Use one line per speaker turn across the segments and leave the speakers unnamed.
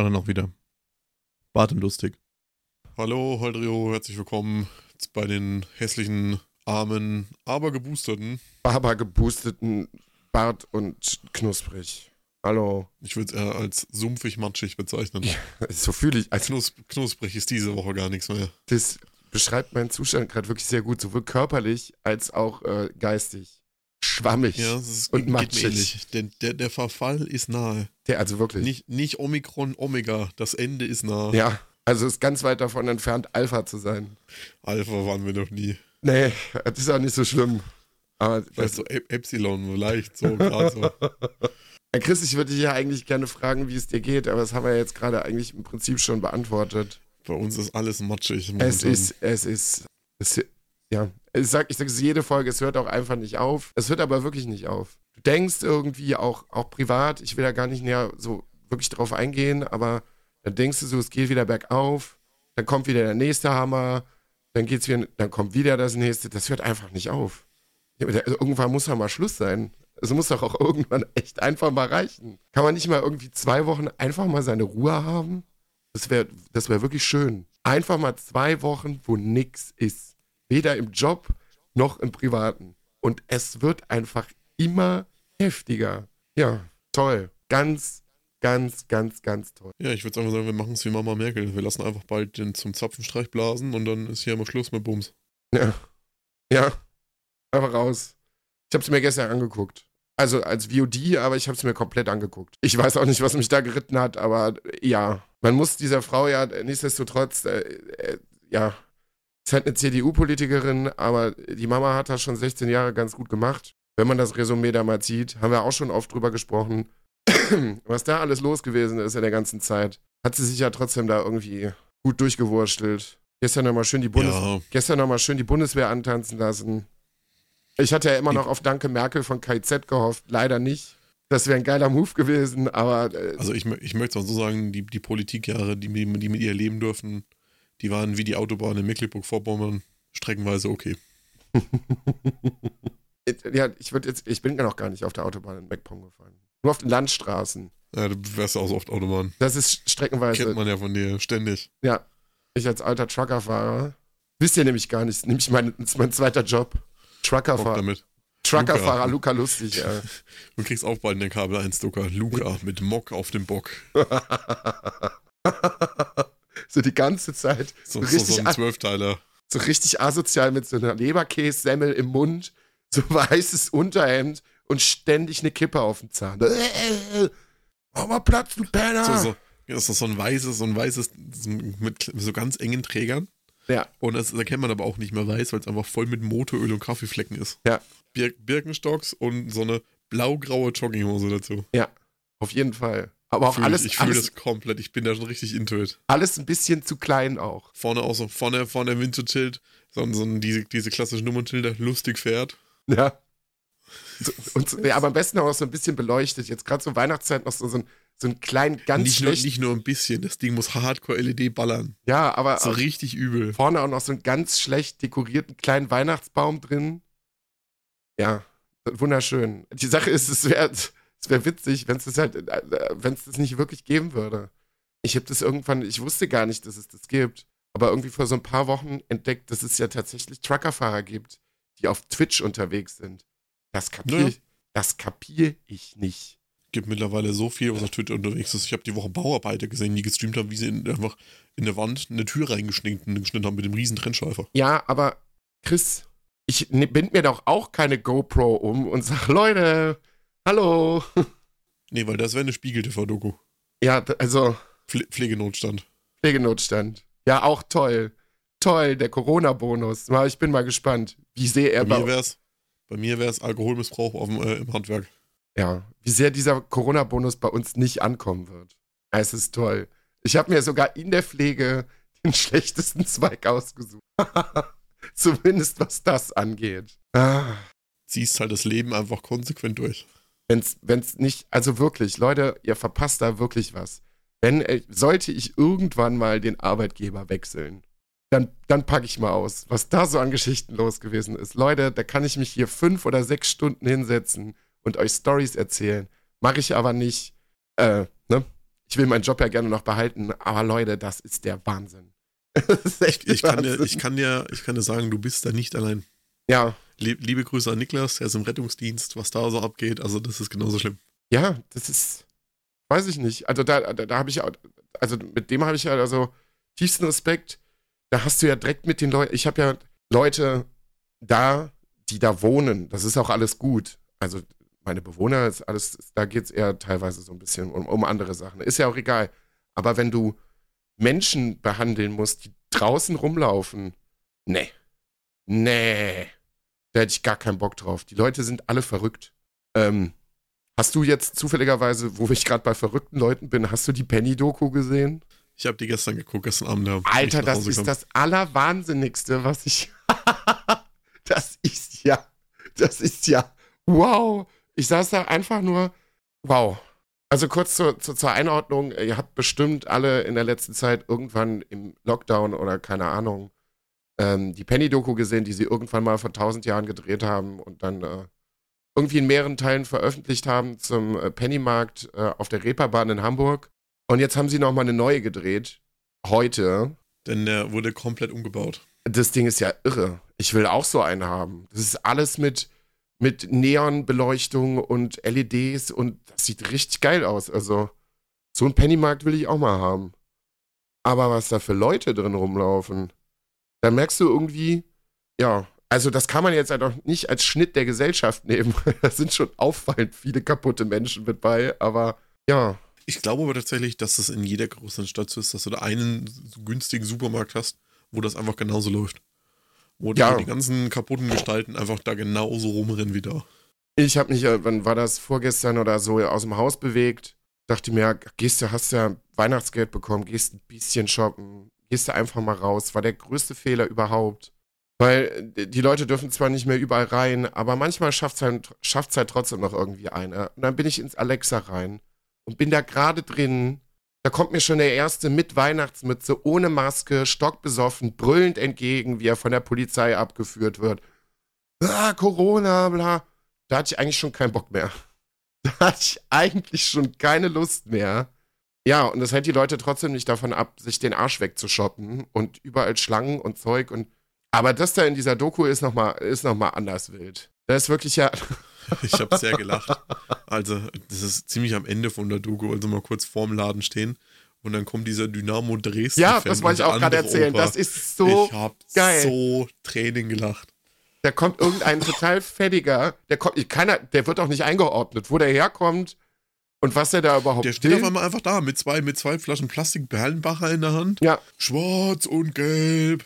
Alle noch wieder. Bart und lustig. Hallo, Holdrio, herzlich willkommen bei den hässlichen, armen, aber geboosterten.
Aber geboosteten Bart und knusprig. Hallo.
Ich würde es eher als sumpfig matschig bezeichnen.
Ja, so fühle ich. Also
Knus knusprig ist diese Woche gar nichts mehr.
das beschreibt meinen Zustand gerade wirklich sehr gut, sowohl körperlich als auch äh, geistig. Schwammig.
Ja, ist
Und matschig.
Der, der, der Verfall ist nahe.
Der, also wirklich.
Nicht, nicht Omikron, Omega. Das Ende ist nah.
Ja. Also ist ganz weit davon entfernt, Alpha zu sein.
Alpha waren wir noch nie.
Nee, das ist auch nicht so schlimm. Aber
Weißt du, Ep Epsilon, vielleicht so, gerade so.
Herr Chris, ich würde dich ja eigentlich gerne fragen, wie es dir geht, aber das haben wir jetzt gerade eigentlich im Prinzip schon beantwortet.
Bei uns ist alles matschig.
Es
momentan.
ist, es ist, es, ja, ich sag, ich sag es jede Folge, es hört auch einfach nicht auf. Es hört aber wirklich nicht auf. Du denkst irgendwie auch, auch privat, ich will da gar nicht näher so wirklich drauf eingehen, aber dann denkst du so, es geht wieder bergauf, dann kommt wieder der nächste Hammer, dann geht's wieder, dann kommt wieder das nächste, das hört einfach nicht auf. Ja, da- Irgendwann muss doch mal Schluss sein. Es muss doch auch irgendwann echt einfach mal reichen. Kann man nicht mal irgendwie zwei Wochen einfach mal seine Ruhe haben? Das wäre das wär wirklich schön. Einfach mal zwei Wochen, wo nix ist. Weder im Job noch im Privaten. Und es wird einfach immer heftiger. Ja, toll. Ganz, ganz, ganz, ganz toll.
Ja, ich würde einfach sagen, wir machen es wie Mama Merkel. Wir lassen einfach bald den zum Zapfenstreich blasen und dann ist hier immer Schluss mit Bums.
Ja. Ja. Einfach raus. Ich habe es mir gestern angeguckt. Also als VOD, aber ich habe es mir komplett angeguckt. Ich weiß auch nicht, was mich da geritten hat, aber ja. Man muss dieser Frau ja nichtsdestotrotz, äh, äh, ja, ist halt eine CDU-Politikerin, aber die Mama hat das schon 16 Jahre ganz gut gemacht. Wenn man das Resümee da mal zieht, haben wir auch schon oft drüber gesprochen. Was da alles los gewesen ist in der ganzen Zeit, hat sie sich ja trotzdem da irgendwie gut durchgewurstelt. Gestern nochmal schön die Bundes
Ja,
gestern nochmal schön die Bundeswehr antanzen lassen. Ich hatte ja immer noch auf Danke Merkel von KZ gehofft. Leider nicht. Das wäre ein geiler Move gewesen, aber äh,
also ich, ich möchte auch so sagen, die, die Politikjahre, die, die die mit ihr leben dürfen, die waren wie die Autobahn in Mecklenburg-Vorpommern streckenweise okay.
ja, ich jetzt, ich bin ja noch gar nicht auf der Autobahn in MacPom gefahren. Nur auf den Landstraßen.
Ja, du wärst auch so oft Autobahn.
Das ist streckenweise.
Kennt man ja von dir ständig.
Ja, ich als alter Truckerfahrer. Wisst ihr nämlich gar nicht. Nämlich mein, das ist mein zweiter Job. Truckerfahrer.
damit.
Truckerfahrer Luca Lustig, ja.
Du kriegst auch bald den Kabel 1 Ducker. Luca mit Mock auf dem Bock.
so die ganze Zeit.
So,
So richtig
so ein Zwölfteiler.
so richtig asozial mit so einer Leberkässemmel im Mund, so weißes Unterhemd und ständig eine Kippe auf dem Zahn. Mach mal Platz, du Penner!
So, so, das ist so ein weißes, so ein weißes, mit so ganz engen Trägern.
Ja,
Und das erkennt man aber auch nicht mehr weiß, weil es einfach voll mit Motoröl und Kaffeeflecken ist.
Ja.
Bir Birkenstocks und so eine blau-graue Jogginghose dazu.
ja, auf jeden Fall. Aber auch
Fühl
alles,
ich ich fühle das komplett. Ich bin da schon richtig into it.
alles ein bisschen zu klein auch.
Vorne auch so, vorne, vorne Windschild, so, so ein- diese, diese klassischen Nummernschilder, lustig fährt.
Ja. So, und ja, aber am besten auch noch so ein bisschen beleuchtet. Jetzt gerade zur Weihnachtszeit noch so, so, ein, so einen kleinen, ganz
nicht, nur,
schlecht.
nicht nur ein bisschen, das Ding muss Hardcore-LED ballern.
ja, aber
So richtig übel.
vorne auch noch so einen ganz schlecht dekorierten kleinen Weihnachtsbaum drin. Ja, wunderschön. Die Sache ist, es wäre es wär witzig, wenn es das halt, wenn es das nicht wirklich geben würde. Ich habe das irgendwann, ich wusste gar nicht, dass es das gibt, aber irgendwie vor so ein paar Wochen entdeckt, dass es ja tatsächlich Truckerfahrer gibt, die auf Twitch unterwegs sind. Das kapiere
Ja.
ich, das kapier ich nicht.
gibt mittlerweile so viel, was auf Twitter unterwegs ist. Ich habe die Woche Bauarbeiter gesehen, die gestreamt haben, wie sie in, einfach in der Wand eine Tür reingeschnitten geschnitten haben mit dem riesen Trennschleifer.
Ja, aber Chris, ich ne- bind mir doch auch keine GoPro um und sag, Leute, hallo.
Nee, weil das wäre eine Spiegel-TV-Doku.
Ja, also
Pfle Pflegenotstand.
Pflegenotstand. Ja, auch toll. Toll, der Corona-Bonus. Ich bin mal gespannt, wie sehr er
Bei mir
bei,
wär's, bei mir wär's Alkoholmissbrauch auf dem, äh, im Handwerk.
ja, wie sehr dieser Corona-Bonus bei uns nicht ankommen wird. Es ist toll. Ich habe mir sogar in der Pflege den schlechtesten Zweig ausgesucht. Zumindest was das angeht. Ah.
Ziehst halt das Leben einfach konsequent durch.
Wenn's, wenn's nicht, also wirklich, Leute, ihr verpasst da wirklich was. Wenn, äh, sollte ich irgendwann mal den Arbeitgeber wechseln, dann, dann packe ich mal aus, was da so an Geschichten los gewesen ist. Leute, da kann ich mich hier fünf oder sechs Stunden hinsetzen und euch Stories erzählen. Mache ich aber nicht. Äh, ne? ich will meinen Job ja gerne noch behalten, aber Leute, das ist der Wahnsinn.
ist ich, ich, kann dir, ich, kann dir, ich kann dir sagen, du bist da nicht allein.
Ja.
Liebe Grüße an Niklas, er ist im Rettungsdienst, was da so abgeht, also das ist genauso schlimm.
Ja, das ist, weiß ich nicht. Also da, da, da habe ich, also mit dem habe ich ja also tiefsten Respekt. Da hast du ja direkt mit den Leuten, ich habe ja Leute da, die da wohnen. Das ist auch alles gut. Also meine Bewohner ist alles, da geht es eher teilweise so ein bisschen um, um andere Sachen. Ist ja auch egal. Aber wenn du Menschen behandeln musst, die draußen rumlaufen, nee. Nee. Da hätte ich gar keinen Bock drauf. Die Leute sind alle verrückt. Ähm, hast du jetzt zufälligerweise, wo ich gerade bei verrückten Leuten bin, hast du die Penny-Doku gesehen?
Ich habe die gestern geguckt, gestern Abend. Ja,
Alter, das ist das Allerwahnsinnigste, was ich. das ist ja. Das ist ja. Wow. Ich saß da einfach nur. Wow. Also kurz zur, zur, zur, Einordnung, ihr habt bestimmt alle in der letzten Zeit irgendwann im Lockdown oder keine Ahnung ähm, die Penny-Doku gesehen, die sie irgendwann mal vor tausend Jahren gedreht haben und dann äh, irgendwie in mehreren Teilen veröffentlicht haben zum äh, Pennymarkt äh, auf der Reeperbahn in Hamburg. Und jetzt haben sie nochmal eine neue gedreht. Heute.
Denn der wurde komplett umgebaut.
Das Ding ist ja irre. Ich will auch so einen haben. Das ist alles mit, mit Neonbeleuchtung und LEDs und das sieht richtig geil aus. Also, so einen Pennymarkt will ich auch mal haben. Aber was da für Leute drin rumlaufen, da merkst du irgendwie, ja, also das kann man jetzt halt auch nicht als Schnitt der Gesellschaft nehmen. da sind schon auffallend viele kaputte Menschen mit bei, aber ja,
ich glaube aber tatsächlich, dass das in jeder größeren Stadt so ist, dass du da einen günstigen Supermarkt hast, wo das einfach genauso läuft. Wo ja. die ganzen kaputten Gestalten einfach da genauso rumrennen wie da.
Ich habe mich, äh, wann war das, vorgestern oder so, aus dem Haus bewegt. Dachte mir, gehst du, hast ja Weihnachtsgeld bekommen, gehst ein bisschen shoppen, gehst du einfach mal raus. War der größte Fehler überhaupt. Weil äh, die Leute dürfen zwar nicht mehr überall rein, aber manchmal schafft es halt, halt trotzdem noch irgendwie einer. Und dann bin ich ins Alexa rein und bin da gerade drin. Da kommt mir schon der erste mit Weihnachtsmütze, ohne Maske, stockbesoffen, brüllend entgegen, wie er von der Polizei abgeführt wird. Ah, Corona, bla. Da hatte ich eigentlich schon keinen Bock mehr. Da hatte ich eigentlich schon keine Lust mehr. Ja, und das hält die Leute trotzdem nicht davon ab, sich den Arsch wegzushoppen und überall Schlangen und Zeug und. Aber das da in dieser Doku ist nochmal noch anders wild. Da ist wirklich ja.
Ich habe sehr gelacht. Also, das ist ziemlich am Ende von der Doku, also mal kurz vorm Laden stehen. Und dann kommt dieser Dynamo Dresden.
Ja, das wollte ich auch gerade erzählen. Opa. Das ist so ich hab geil.
so Tränen gelacht.
Da kommt irgendein total fettiger, der kommt, keiner, der wird auch nicht eingeordnet, wo der herkommt und was er da überhaupt
Der steht will. auf einmal einfach da mit zwei, mit zwei Flaschen Plastik Perlenbacher in der Hand.
Ja.
Schwarz und gelb.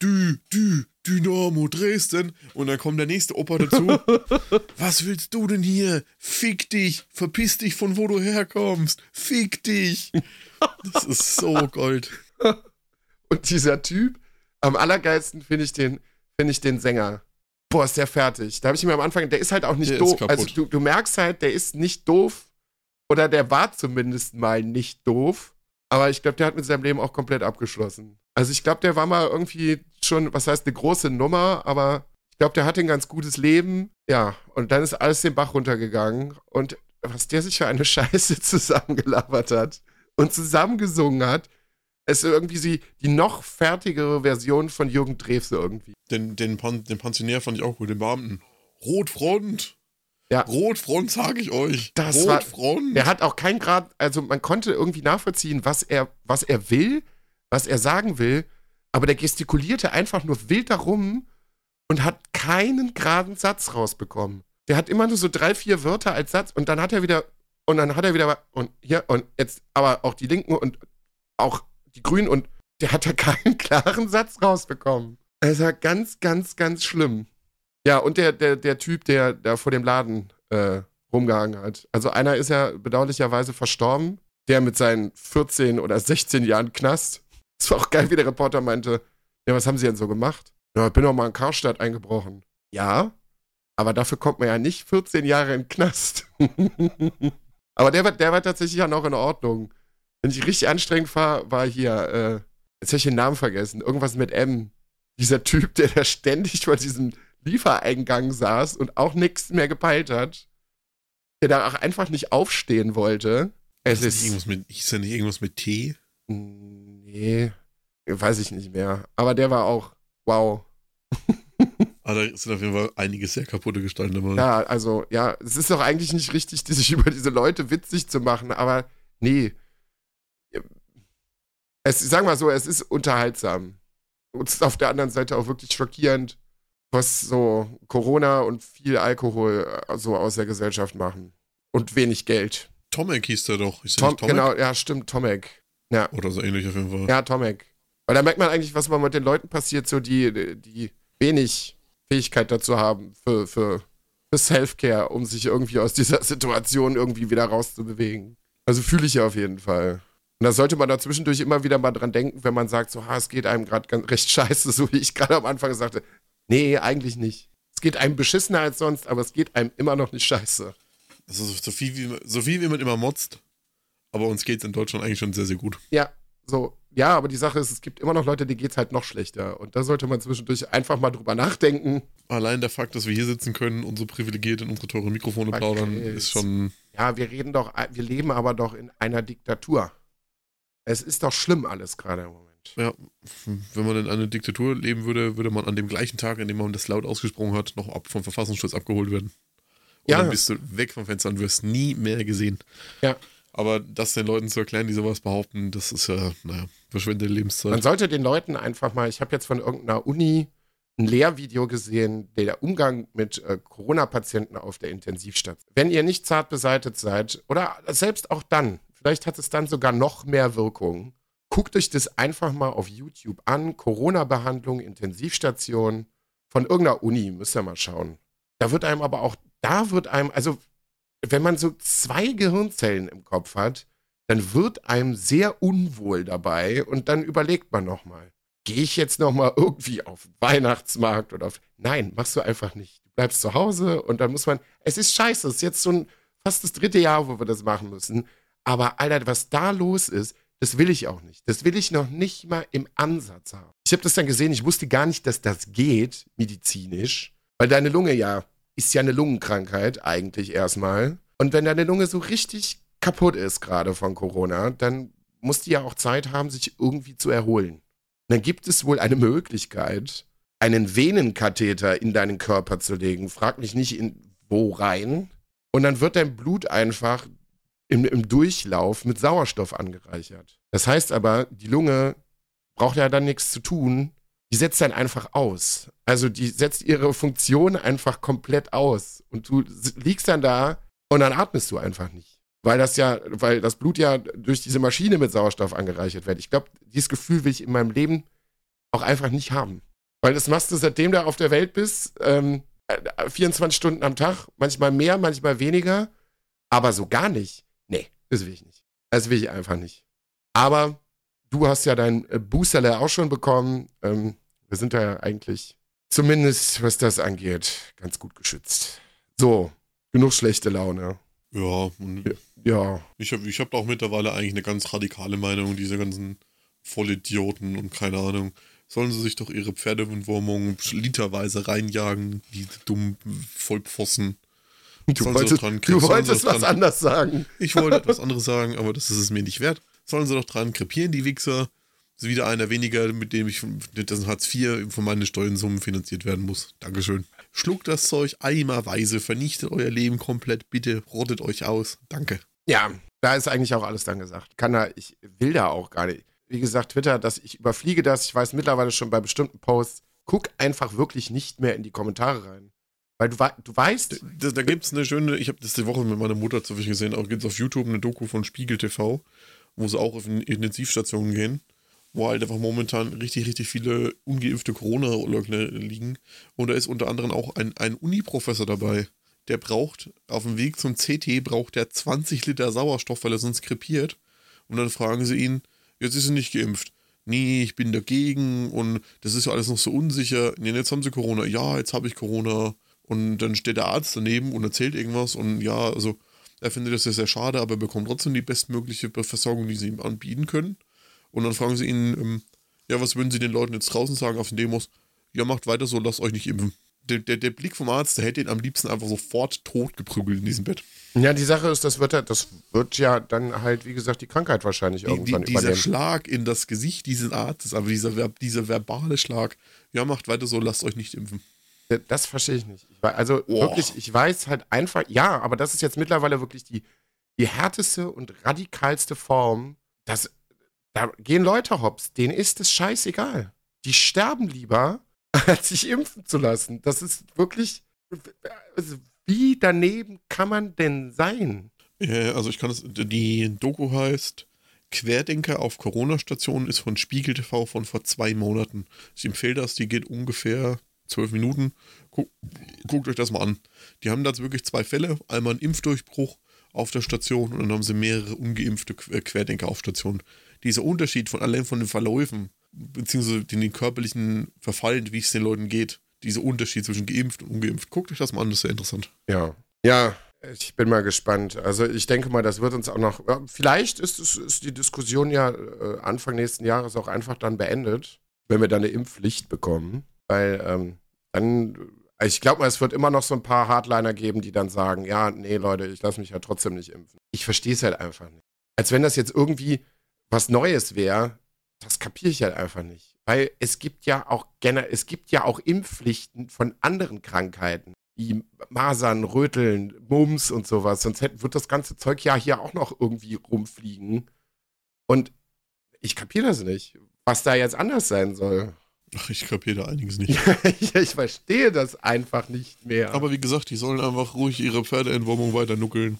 Dü, dü, Dynamo Dresden. Und dann kommt der nächste Opa dazu. Was willst du denn hier? Fick dich. Verpiss dich von wo du herkommst. Fick dich. Das ist so Gold.
Und dieser Typ, am allergeilsten finde ich den, finde ich den Sänger. Boah, ist der fertig. Da habe ich mir am Anfang, der ist halt auch nicht der doof. Also du, du merkst halt, der ist nicht doof. Oder der war zumindest mal nicht doof. Aber ich glaube, der hat mit seinem Leben auch komplett abgeschlossen. Also ich glaube, der war mal irgendwie schon, was heißt, eine große Nummer, aber ich glaube, der hatte ein ganz gutes Leben. Ja, und dann ist alles den Bach runtergegangen. Und was der sich für eine Scheiße zusammengelabert hat und zusammengesungen hat, ist irgendwie sie, die noch fertigere Version von Jürgen Drews irgendwie.
Den, den, Pan, den Pensionär fand ich auch gut, den Beamten. Rotfront!
Ja.
Rotfront, sage ich euch.
Das Rotfront. War, der hat auch kein Grad, also man konnte irgendwie nachvollziehen, was er, was er will, was er sagen will, aber der gestikulierte einfach nur wild darum und hat keinen geraden Satz rausbekommen. Der hat immer nur so drei, vier Wörter als Satz und dann hat er wieder, und dann hat er wieder, und hier, und jetzt aber auch die Linken und auch die Grünen und der hat da keinen klaren Satz rausbekommen. Es war ganz, ganz, ganz schlimm. Ja, und der, der, der Typ, der da vor dem Laden äh, rumgehangen hat. Also einer ist ja bedauerlicherweise verstorben, der mit seinen 14 oder 16 Jahren Knast. Es war auch geil, wie der Reporter meinte, ja, was haben sie denn so gemacht? Ja, ich bin doch mal in Karstadt eingebrochen. Ja, aber dafür kommt man ja nicht 14 Jahre in den Knast. aber der war, der war tatsächlich ja noch in Ordnung. Wenn ich richtig anstrengend war, war hier, äh, jetzt habe ich den Namen vergessen, irgendwas mit M. Dieser Typ, der da ständig vor diesem Liefereingang saß und auch nichts mehr gepeilt hat, der da auch einfach nicht aufstehen wollte. Es
Ist,
ist.
irgendwas mit, ist ja nicht irgendwas mit T?
Nee, weiß ich nicht mehr. Aber der war auch, wow.
Aber da sind auf jeden Fall einige sehr kaputte Gestalten dabei.
Ja, also, ja, es ist doch eigentlich nicht richtig, sich über diese Leute witzig zu machen, aber nee. Es, sagen wir so, es ist unterhaltsam. Und es ist auf der anderen Seite auch wirklich schockierend, was so Corona und viel Alkohol äh, so aus der Gesellschaft machen. Und wenig Geld.
Tomek hieß der doch. Ist der
Tom,
nicht Tomek?
genau, ja, stimmt, Tomek. Ja,
Oder so ähnlich auf jeden Fall.
ja, Tomek. Weil da merkt man eigentlich, was man mit den Leuten passiert, so die, die wenig Fähigkeit dazu haben für, für, für Self-Care, um sich irgendwie aus dieser Situation irgendwie wieder rauszubewegen. Also fühle ich ja auf jeden Fall. Und da sollte man da zwischendurch immer wieder mal dran denken, wenn man sagt, so, ha, es geht einem gerade recht scheiße, so wie ich gerade am Anfang sagte. Nee, eigentlich nicht. Es geht einem beschissener als sonst, aber es geht einem immer noch nicht scheiße.
Also so viel, wie, so viel wie man immer motzt. Aber uns geht es in Deutschland eigentlich schon sehr, sehr gut.
Ja, so, ja, aber die Sache ist, es gibt immer noch Leute, die geht's halt noch schlechter. Und da sollte man zwischendurch einfach mal drüber nachdenken.
Allein der Fakt, dass wir hier sitzen können und so privilegiert in unsere teuren Mikrofone
Okay.
plaudern, ist schon.
Ja, wir reden doch, wir leben aber doch in einer Diktatur. Es ist doch schlimm alles gerade im Moment.
Ja, wenn man in einer Diktatur leben würde, würde man an dem gleichen Tag, an dem man das laut ausgesprochen hat, noch ab vom Verfassungsschutz abgeholt werden. Und
Ja.
dann bist du weg vom Fenster und wirst nie mehr gesehen.
Ja.
Aber das den Leuten zu erklären, die sowas behaupten, das ist ja, naja, verschwendete Lebenszeit.
Man sollte den Leuten einfach mal, ich habe jetzt von irgendeiner Uni ein Lehrvideo gesehen, der Umgang mit äh, Corona-Patienten auf der Intensivstation. Wenn ihr nicht zart beseitet seid, oder selbst auch dann, vielleicht hat es dann sogar noch mehr Wirkung, guckt euch das einfach mal auf YouTube an. Corona-Behandlung, Intensivstation von irgendeiner Uni, müsst ihr mal schauen. Da wird einem aber auch, da wird einem, also wenn man so zwei Gehirnzellen im Kopf hat, dann wird einem sehr unwohl dabei und dann überlegt man nochmal, gehe ich jetzt nochmal irgendwie auf den Weihnachtsmarkt oder auf. Nein, machst du einfach nicht. Du bleibst zu Hause und dann muss man. Es ist scheiße, es ist jetzt ein fast das dritte Jahr, wo wir das machen müssen. Aber Alter, was da los ist, das will ich auch nicht. Das will ich noch nicht mal im Ansatz haben. Ich habe das dann gesehen, ich wusste gar nicht, dass das geht, medizinisch, weil deine Lunge ja ist ja eine Lungenkrankheit eigentlich erstmal. Und wenn deine Lunge so richtig kaputt ist gerade von Corona, dann muss die ja auch Zeit haben, sich irgendwie zu erholen. Und dann gibt es wohl eine Möglichkeit, einen Venenkatheter in deinen Körper zu legen. Frag mich nicht in wo rein. Und dann wird dein Blut einfach im, im Durchlauf mit Sauerstoff angereichert. Das heißt aber, die Lunge braucht ja dann nichts zu tun. Die setzt dann einfach aus. Also die setzt ihre Funktion einfach komplett aus. Und du liegst dann da und dann atmest du einfach nicht. Weil das ja, weil das Blut ja durch diese Maschine mit Sauerstoff angereichert wird. Ich glaube, dieses Gefühl will ich in meinem Leben auch einfach nicht haben. Weil das machst du, seitdem du auf der Welt bist, ähm, äh, 24 Stunden am Tag, manchmal mehr, manchmal weniger, aber so gar nicht. Das will ich nicht. Das will ich einfach nicht. Aber du hast ja dein äh, Boosterle auch schon bekommen. Ähm, wir sind da ja eigentlich, zumindest was das angeht, ganz gut geschützt. So, genug schlechte Laune.
Ja, und
Ja,
ich habe ich hab auch mittlerweile eigentlich eine ganz radikale Meinung, diese ganzen Vollidioten und keine Ahnung. Sollen sie sich doch ihre Pferdewundwurmung literweise reinjagen, diese dummen Vollpfosten.
Du
Sollen
wolltest,
dran-
du wolltest was anderes sagen.
Ich wollte etwas anderes sagen, aber das ist es mir nicht wert. Sollen sie doch dran krepieren, die Wichser. Das ist wieder einer weniger, mit dem ich dessen Hartz IV von meinen Steuersummen finanziert werden muss. Dankeschön. Schluckt das Zeug eimerweise, vernichtet euer Leben komplett, bitte rottet euch aus. Danke.
Ja, da ist eigentlich auch alles dann gesagt. Kann da, ich will da auch gar nicht. Wie gesagt, Twitter, dass ich überfliege das. Ich weiß mittlerweile schon bei bestimmten Posts, guck einfach wirklich nicht mehr in die Kommentare rein. Weil du, du weißt,
Da, da gibt es eine schöne, ich habe das die Woche mit meiner Mutter zufällig gesehen, auch gibt es auf YouTube eine Doku von Spiegel TV, wo sie auch auf in- Intensivstationen gehen, wo halt einfach momentan richtig, richtig viele ungeimpfte Corona-Leugner liegen. Und da ist unter anderem auch ein, ein Uni-Professor dabei. Der braucht, auf dem Weg zum CT braucht der 20 Liter Sauerstoff, weil er sonst krepiert. Und dann fragen sie ihn, jetzt ist er nicht geimpft. Nee, ich bin dagegen und das ist ja alles noch so unsicher. Nee, jetzt haben sie Corona. Ja, jetzt habe ich Corona. Und dann steht der Arzt daneben und erzählt irgendwas und ja, also er findet das sehr, sehr schade, aber er bekommt trotzdem die bestmögliche Versorgung, die sie ihm anbieten können. Und dann fragen sie ihn, ähm, ja, was würden sie den Leuten jetzt draußen sagen auf den Demos? Ja, macht weiter so, lasst euch nicht impfen. der, der, der Blick vom Arzt, der hätte ihn am liebsten einfach sofort tot geprügelt in diesem Bett.
Ja, die Sache ist, das wird, ja- das wird ja dann halt, wie gesagt, die Krankheit wahrscheinlich
Die, die,
irgendwann
dieser
übernehmen.
Schlag in das Gesicht dieses Arztes, aber dieser, dieser verbale Schlag, ja, macht weiter so, lasst euch nicht impfen.
Das verstehe ich nicht. Ich also
Boah.
wirklich, ich weiß halt einfach, ja, aber das ist jetzt mittlerweile wirklich die, die härteste und radikalste Form. Das, da gehen Leute hops, denen ist es scheißegal. Die sterben lieber, als sich impfen zu lassen. Das ist wirklich, also wie daneben kann man denn sein?
Ja, also ich kann es, die Doku heißt Querdenker auf Corona-Stationen, ist von Spiegel TV von vor zwei Monaten. Ich empfehle das, die geht ungefähr zwölf Minuten. Guck, guckt euch das mal an. Die haben da jetzt wirklich zwei Fälle. Einmal einen Impfdurchbruch auf der Station und dann haben sie mehrere ungeimpfte äh, Querdenker auf Station. Dieser Unterschied von allein von den Verläufen, beziehungsweise den, körperlichen Verfallen, wie es den Leuten geht, dieser Unterschied zwischen geimpft und ungeimpft, guckt euch das mal an, das ist sehr interessant.
Ja. Ja, ich bin mal gespannt. Also ich denke mal, das wird uns auch noch. Vielleicht ist, es, ist die Diskussion ja äh, Anfang nächsten Jahres auch einfach dann beendet, wenn wir dann eine Impfpflicht bekommen. Weil ähm, dann, äh, ich glaube mal, es wird immer noch so ein paar Hardliner geben, die dann sagen, ja, nee, Leute, ich lasse mich ja trotzdem nicht impfen. Ich verstehe es halt einfach nicht. Als wenn das jetzt irgendwie was Neues wäre, das kapiere ich halt einfach nicht. Weil es gibt ja auch es gibt ja auch Impfpflichten von anderen Krankheiten wie Masern, Röteln, Mumps und sowas. Sonst hätte, wird das ganze Zeug ja hier auch noch irgendwie rumfliegen. Und ich kapiere das nicht, was da jetzt anders sein soll.
Ach, ich kapiere da einiges nicht.
ich, ich verstehe das einfach nicht mehr.
Aber wie gesagt, die sollen einfach ruhig ihre Pferdeentwurmung weiter nuckeln.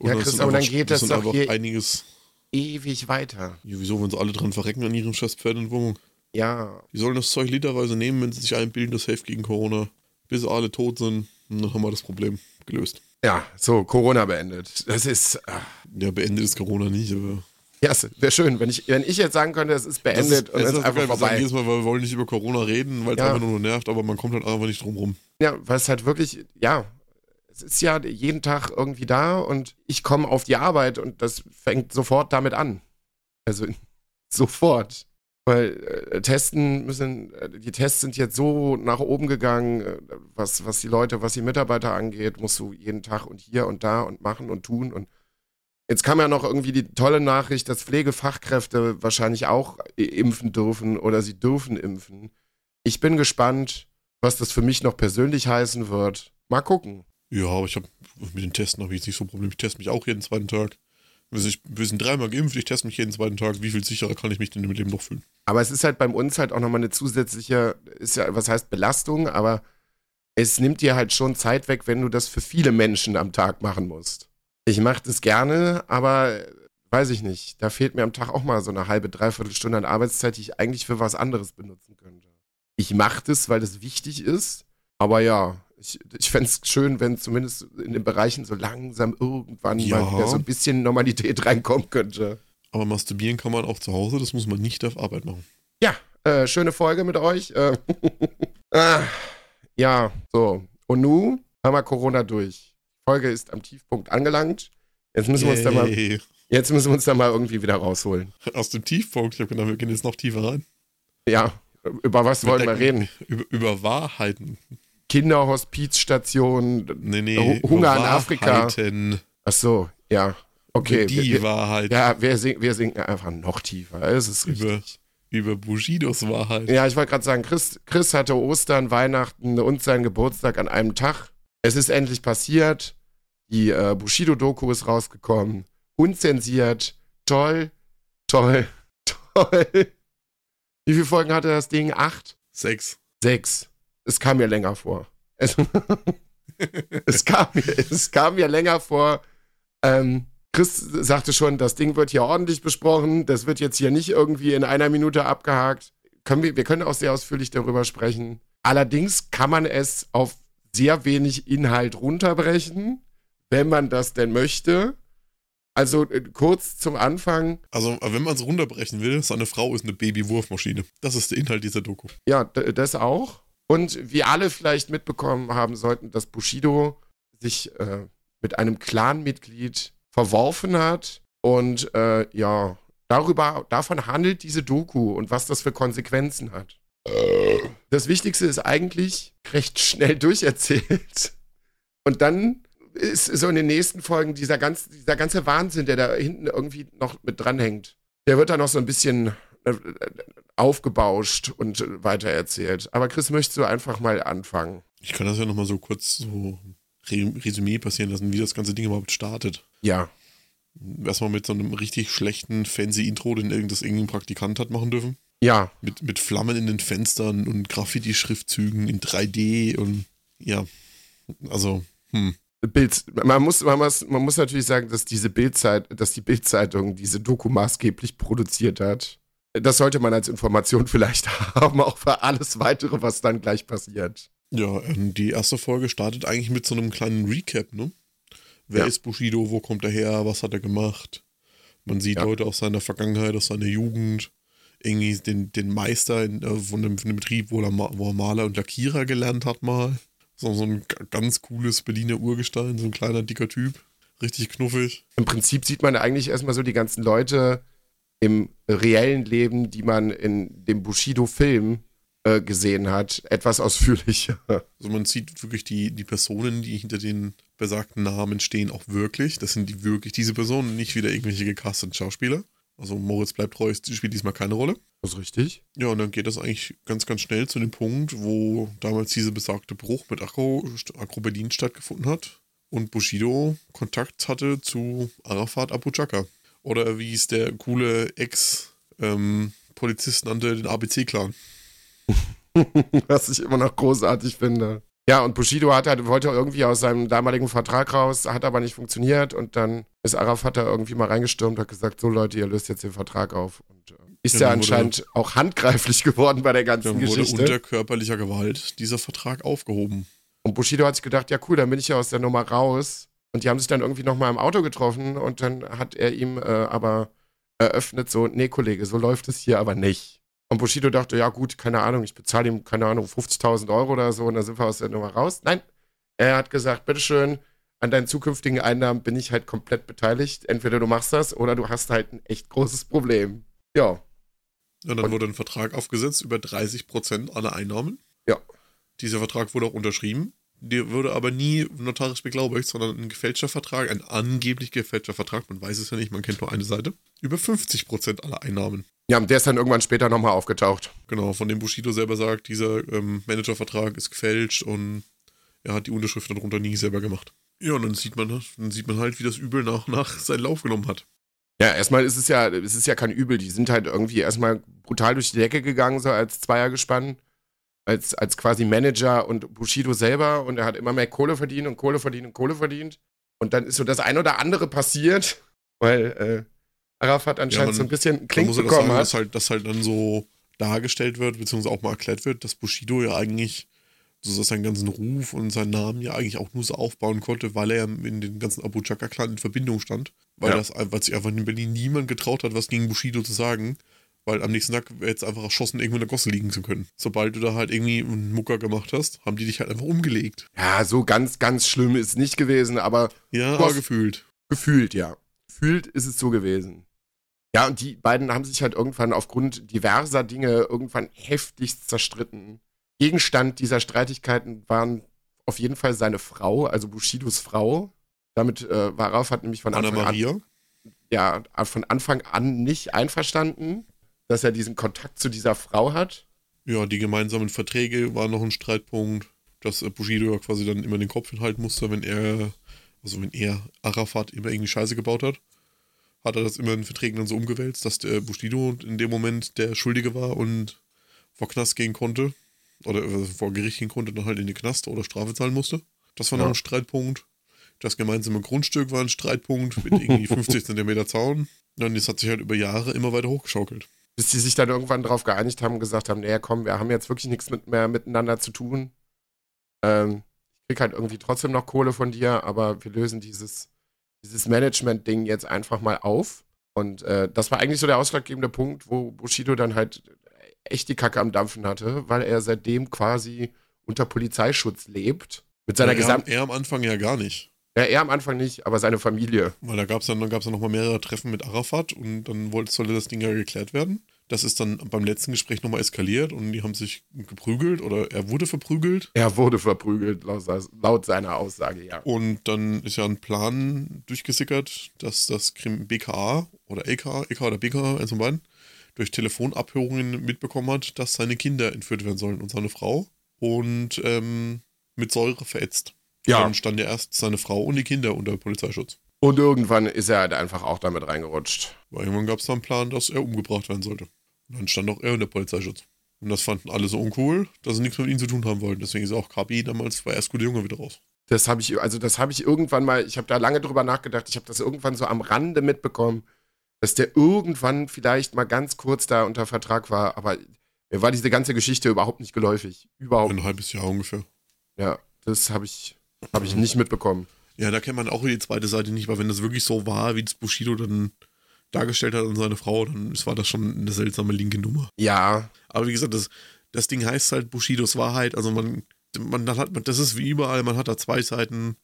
Ja,
das
Chris, aber dann geht das
sind
doch hier-
einiges.
ewig weiter.
Ja, wieso, wenn sie alle dran verrecken an ihrem scheiß Pferdeentwurmung?
Ja,
Die sollen das Zeug literweise nehmen, wenn sie sich einbilden, das hilft gegen Corona. Bis alle tot sind, und dann haben wir das Problem gelöst.
ja, so, Corona beendet. Das ist, ah,
Ja, beendet ist Corona nicht, aber.
Ja, wäre schön, wenn ich, wenn ich jetzt sagen könnte, es ist
Das
beendet
ist,
und es ist einfach
geil, wir sagen
vorbei.
jedes Mal, weil wir wollen nicht über Corona reden, weil es
Ja.
einfach nur nervt, aber man kommt halt einfach nicht drum rum.
Ja, weil es halt wirklich, ja, es ist ja jeden Tag irgendwie da und ich komme auf die Arbeit und das fängt sofort damit an. Also sofort. Weil äh, testen müssen, äh, die Tests sind jetzt so nach oben gegangen, äh, was, was die Leute, was die Mitarbeiter angeht, musst du jeden Tag und hier und da und machen und tun und Jetzt kam ja noch irgendwie die tolle Nachricht, dass Pflegefachkräfte wahrscheinlich auch impfen dürfen oder sie dürfen impfen. Ich bin gespannt, was das für mich noch persönlich heißen wird. Mal gucken.
Ja, aber ich habe mit den Testen habe ich jetzt nicht so ein Problem. Ich teste mich auch jeden zweiten Tag. Wir sind, dreimal geimpft, ich teste mich jeden zweiten Tag. Wie viel sicherer kann ich mich denn mit dem noch fühlen?
Aber es ist halt bei uns halt auch nochmal eine zusätzliche, ist ja, was heißt Belastung, aber es nimmt dir halt schon Zeit weg, wenn du das für viele Menschen am Tag machen musst. Ich mache das gerne, aber äh, weiß ich nicht. Da fehlt mir am Tag auch mal so eine halbe, dreiviertel Stunde an Arbeitszeit, die ich eigentlich für was anderes benutzen könnte. Ich mache das, weil das wichtig ist, aber ja, ich, ich fände es schön, wenn zumindest in den Bereichen so langsam irgendwann
Ja.
mal wieder so ein bisschen Normalität reinkommen könnte.
Aber masturbieren kann man auch zu Hause, das muss man nicht auf Arbeit machen.
Ja, äh, schöne Folge mit euch. Äh, ah, ja, so. Und nun haben wir Corona durch. Die Folge ist am Tiefpunkt angelangt. Jetzt müssen wir uns da mal, jetzt müssen wir uns da mal irgendwie wieder rausholen.
Aus dem Tiefpunkt, ich habe gedacht, wir gehen jetzt noch tiefer rein.
Ja, über was wollen wir reden?
Über, über Wahrheiten.
Kinderhospizstation.
Nee, nee.
Hunger in Afrika. Ach so, ja. Okay.
Die
wir,
Wahrheit.
ja, wir, sink, wir sinken einfach noch tiefer. Es ist
Über-
richtig.
Über Bushidos Wahrheit.
Ja, ich wollte gerade sagen, Chris, Chris hatte Ostern, Weihnachten und seinen Geburtstag an einem Tag. Es ist endlich passiert. Die äh, Bushido-Doku ist rausgekommen. Unzensiert. Toll, toll, toll. Wie viele Folgen hatte das Ding? Acht?
Sex.
Sechs. Es kam mir länger vor. Es, es, kam, mir, es kam mir länger vor. Ähm, Chris sagte schon, das Ding wird hier ordentlich besprochen. Das wird jetzt hier nicht irgendwie in einer Minute abgehakt. Können wir, wir können auch sehr ausführlich darüber sprechen. Allerdings kann man es auf sehr wenig Inhalt runterbrechen, wenn man das denn möchte. Also äh, kurz zum Anfang.
Also, wenn man es runterbrechen will, seine Frau ist eine Babywurfmaschine. Das ist der Inhalt dieser Doku.
Ja, das auch. Und wie alle vielleicht mitbekommen haben sollten, dass Bushido sich äh, mit einem Clanmitglied verworfen hat. Und äh, ja, darüber, davon handelt diese Doku und was das für Konsequenzen hat. Das Wichtigste ist eigentlich recht schnell durcherzählt. Und dann ist so in den nächsten Folgen dieser, ganz, dieser ganze Wahnsinn, der da hinten irgendwie noch mit dranhängt. Der wird dann noch so ein bisschen äh, aufgebauscht und weitererzählt. Aber Chris, möchtest du einfach mal anfangen?
Ich kann das ja nochmal so kurz so Resümee passieren lassen, wie das ganze Ding überhaupt startet.
Ja.
Erstmal mit so einem richtig schlechten fancy Intro, den irgendein irgendein Praktikant hat machen dürfen.
Ja.
Mit, mit Flammen in den Fenstern und Graffiti-Schriftzügen in 3D und ja, also, hm.
Bild, man muss, man muss, man muss natürlich sagen, dass diese Bildzeit, dass die Bildzeitung diese Doku maßgeblich produziert hat. Das sollte man als Information vielleicht haben, auch für alles weitere, was dann gleich passiert.
Ja, ähm, die erste Folge startet eigentlich mit so einem kleinen Recap, ne? Wer
Ja.
ist Bushido, wo kommt er her, was hat er gemacht? Man sieht
Ja.
Leute aus seiner Vergangenheit, aus seiner Jugend, irgendwie den, den Meister in, äh, von, dem, von dem Betrieb, wo er, wo er Maler und Lackierer gelernt hat mal. So, so ein ganz cooles Berliner Urgestein, so ein kleiner, dicker Typ. Richtig knuffig.
Im Prinzip sieht man eigentlich erstmal so die ganzen Leute im reellen Leben, die man in dem Bushido-Film äh, gesehen hat, etwas ausführlicher.
Also man sieht wirklich die, die Personen, die hinter den besagten Namen stehen, auch wirklich. Das sind die wirklich diese Personen, nicht wieder irgendwelche gecasteten Schauspieler. Also Moritz bleibt treu, spielt diesmal keine Rolle.
Das ist richtig.
Ja, und dann geht das eigentlich ganz, ganz schnell zu dem Punkt, wo damals dieser besagte Bruch mit Agro, Agro Berlin stattgefunden hat und Bushido Kontakt hatte zu Arafat Abu Chaka. Oder wie es der coole Ex-Polizist nannte, den ABC-Clan.
Was ich immer noch großartig finde. Ja, und Bushido hat halt, wollte irgendwie aus seinem damaligen Vertrag raus, hat aber nicht funktioniert und dann ist Arafat da irgendwie mal reingestürmt, hat gesagt, so Leute, ihr löst jetzt den Vertrag auf. Und äh, ist
Ja,
ja,
dann wurde-
anscheinend auch handgreiflich geworden bei der ganzen
Dann wurde
Geschichte.
unter körperlicher Gewalt dieser Vertrag aufgehoben.
Und Bushido hat sich gedacht, ja cool, dann bin ich ja aus der Nummer raus. Und die haben sich dann irgendwie nochmal im Auto getroffen und dann hat er ihm äh, aber eröffnet so, nee Kollege, so läuft es hier aber nicht. Und Bushido dachte, ja gut, keine Ahnung, ich bezahle ihm, keine Ahnung, 50.000 Euro oder so und dann sind wir aus der Nummer raus. Nein, er hat gesagt, bitteschön, an deinen zukünftigen Einnahmen bin ich halt komplett beteiligt. Entweder du machst das oder du hast halt ein echt großes Problem. Ja,
Ja, dann
Und-
wurde ein Vertrag aufgesetzt über 30% aller Einnahmen.
Ja.
Dieser Vertrag wurde auch unterschrieben. Der wurde aber nie notarisch beglaubigt, sondern ein gefälschter Vertrag, ein angeblich gefälschter Vertrag, man weiß es ja nicht, man kennt nur eine Seite, über 50% aller Einnahmen.
ja, und der ist dann irgendwann später nochmal aufgetaucht.
Genau, von dem Bushido selber sagt, dieser ähm, Managervertrag ist gefälscht und er hat die Unterschrift darunter nie selber gemacht. Ja, und dann sieht man, dann sieht man halt, wie das Übel nach und nach seinen Lauf genommen hat.
Ja, erstmal ist es ja, es ist ja kein Übel. Die sind halt irgendwie erstmal brutal durch die Decke gegangen, so als Zweiergespann. Als, als quasi Manager und Bushido selber. Und er hat immer mehr Kohle verdient und Kohle verdient und Kohle verdient. Und dann ist so das ein oder andere passiert, weil äh, Arafat anscheinend
man-
so ein bisschen
Man
Klink
ja
bekommen
sagen,
hat.
dass halt, dass halt dann so dargestellt wird, beziehungsweise auch mal erklärt wird, dass Bushido ja eigentlich so seinen ganzen Ruf und seinen Namen ja eigentlich auch nur so aufbauen konnte, weil er in den ganzen Abu Chaka-Clan in Verbindung stand. Weil,
Ja.
das, weil sich einfach in Berlin niemand getraut hat, was gegen Bushido zu sagen. Weil am nächsten Tag wäre jetzt einfach erschossen, irgendwo in der Gosse liegen zu können. Sobald du da halt irgendwie einen Mucker gemacht hast, haben die dich halt einfach umgelegt.
Ja, so ganz, ganz schlimm ist es nicht gewesen, aber
Ja, aber gefühlt.
Gefühlt, ja. Gefühlt ist es so gewesen. Ja, und die beiden haben sich halt irgendwann aufgrund diverser Dinge irgendwann heftigst zerstritten. Gegenstand dieser Streitigkeiten waren auf jeden Fall seine Frau, also Bushidos Frau. Damit äh, war Arafat nämlich von
Anna
Anfang an,
Maria.
ja, von Anfang an nicht einverstanden, dass er diesen Kontakt zu dieser Frau hat.
Ja, die gemeinsamen Verträge waren noch ein Streitpunkt, dass äh, Bushido ja quasi dann immer den Kopf hinhalten musste, wenn er, also wenn er Arafat immer irgendwie Scheiße gebaut hat. Hat er das immer in Verträgen dann so umgewälzt, dass der Bushido in dem Moment der Schuldige war und vor Knast gehen konnte. Oder äh, vor Gericht gehen konnte, dann halt in die Knast oder Strafe zahlen musste. Das war noch
Ja.
ein Streitpunkt. Das gemeinsame Grundstück war ein Streitpunkt mit irgendwie 50 Zentimeter Zaun. Und das hat sich halt über Jahre immer weiter hochgeschaukelt.
bis die sich dann irgendwann darauf geeinigt haben und gesagt haben, naja, komm, wir haben jetzt wirklich nichts mit mehr miteinander zu tun. Ähm, ich krieg halt irgendwie trotzdem noch Kohle von dir, aber wir lösen dieses, dieses Management-Ding jetzt einfach mal auf. Und äh, das war eigentlich so der ausschlaggebende Punkt, wo Bushido dann halt echt die Kacke am Dampfen hatte, weil er seitdem quasi unter Polizeischutz lebt. Mit seiner
Ja,
gesamten.
er am Anfang ja gar nicht.
Ja, er am Anfang nicht, aber seine Familie.
Weil da gab es dann, dann, gab's dann nochmal mehrere Treffen mit Arafat und dann wollte, sollte das Ding ja geklärt werden. Das ist dann beim letzten Gespräch nochmal eskaliert und die haben sich geprügelt oder er wurde verprügelt.
Er wurde verprügelt, laut, laut seiner Aussage, ja.
Und dann ist ja ein Plan durchgesickert, dass das BKA oder LK, EK oder BKA, eins von beiden, durch Telefonabhörungen mitbekommen hat, dass seine Kinder entführt werden sollen und seine Frau. Und ähm, mit Säure verätzt. Ja. Dann stand ja erst seine Frau und die Kinder unter Polizeischutz.
Und irgendwann ist er halt einfach auch damit reingerutscht.
Weil irgendwann gab es dann einen Plan, dass er umgebracht werden sollte. Und dann stand auch er unter Polizeischutz. Und das fanden alle so uncool, dass sie nichts mit ihm zu tun haben wollten. Deswegen ist auch KB damals bei erst gute Junge wieder raus.
Das habe ich, also das habe ich irgendwann mal, ich habe da lange drüber nachgedacht, ich habe das irgendwann so am Rande mitbekommen, dass der irgendwann vielleicht mal ganz kurz da unter Vertrag war, aber mir war diese ganze Geschichte überhaupt nicht geläufig. Überhaupt.
Ein halbes Jahr ungefähr.
Ja, das habe ich, hab ich nicht mitbekommen.
Ja, da kennt man auch die zweite Seite nicht, weil wenn das wirklich so war, wie das Bushido dann dargestellt hat an seine Frau, dann war das schon eine seltsame linke Nummer.
Ja.
Aber wie gesagt, das, das Ding heißt halt Bushidos Wahrheit. Also man, man dann hat man, das ist wie überall, man hat da zwei Seiten.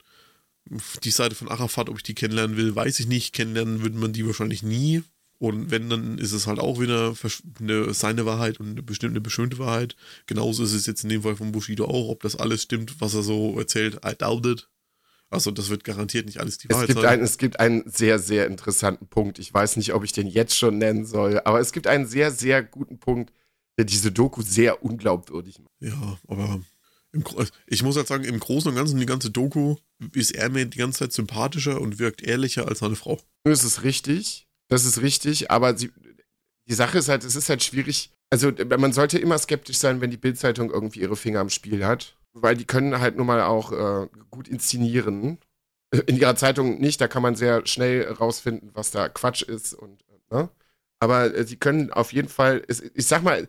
Die Seite von Arafat, ob ich die kennenlernen will, weiß ich nicht. Kennenlernen würde man die wahrscheinlich nie. Und wenn, dann ist es halt auch wieder eine, seine Wahrheit und eine bestimmte beschönte Wahrheit. Genauso ist es jetzt in dem Fall von Bushido auch, ob das alles stimmt, was er so erzählt. I doubt it. Also das wird garantiert nicht alles die
Wahrheit es gibt sein. Ein, es gibt einen sehr, sehr interessanten Punkt. Ich weiß nicht, ob ich den jetzt schon nennen soll, aber es gibt einen sehr, sehr guten Punkt, der diese Doku sehr unglaubwürdig macht.
Ja, aber im, ich muss halt sagen, im Großen und Ganzen, die ganze Doku, ist er mir die ganze Zeit sympathischer und wirkt ehrlicher als seine Frau.
Das ist richtig. Das ist richtig, aber sie, die Sache ist halt, es ist halt schwierig. Also man sollte immer skeptisch sein, wenn die Bildzeitung irgendwie ihre Finger am Spiel hat weil die können halt nun mal auch äh, gut inszenieren. In ihrer Zeitung nicht, da kann man sehr schnell rausfinden, was da Quatsch ist und ne? Aber äh, sie können auf jeden Fall, ich sag mal,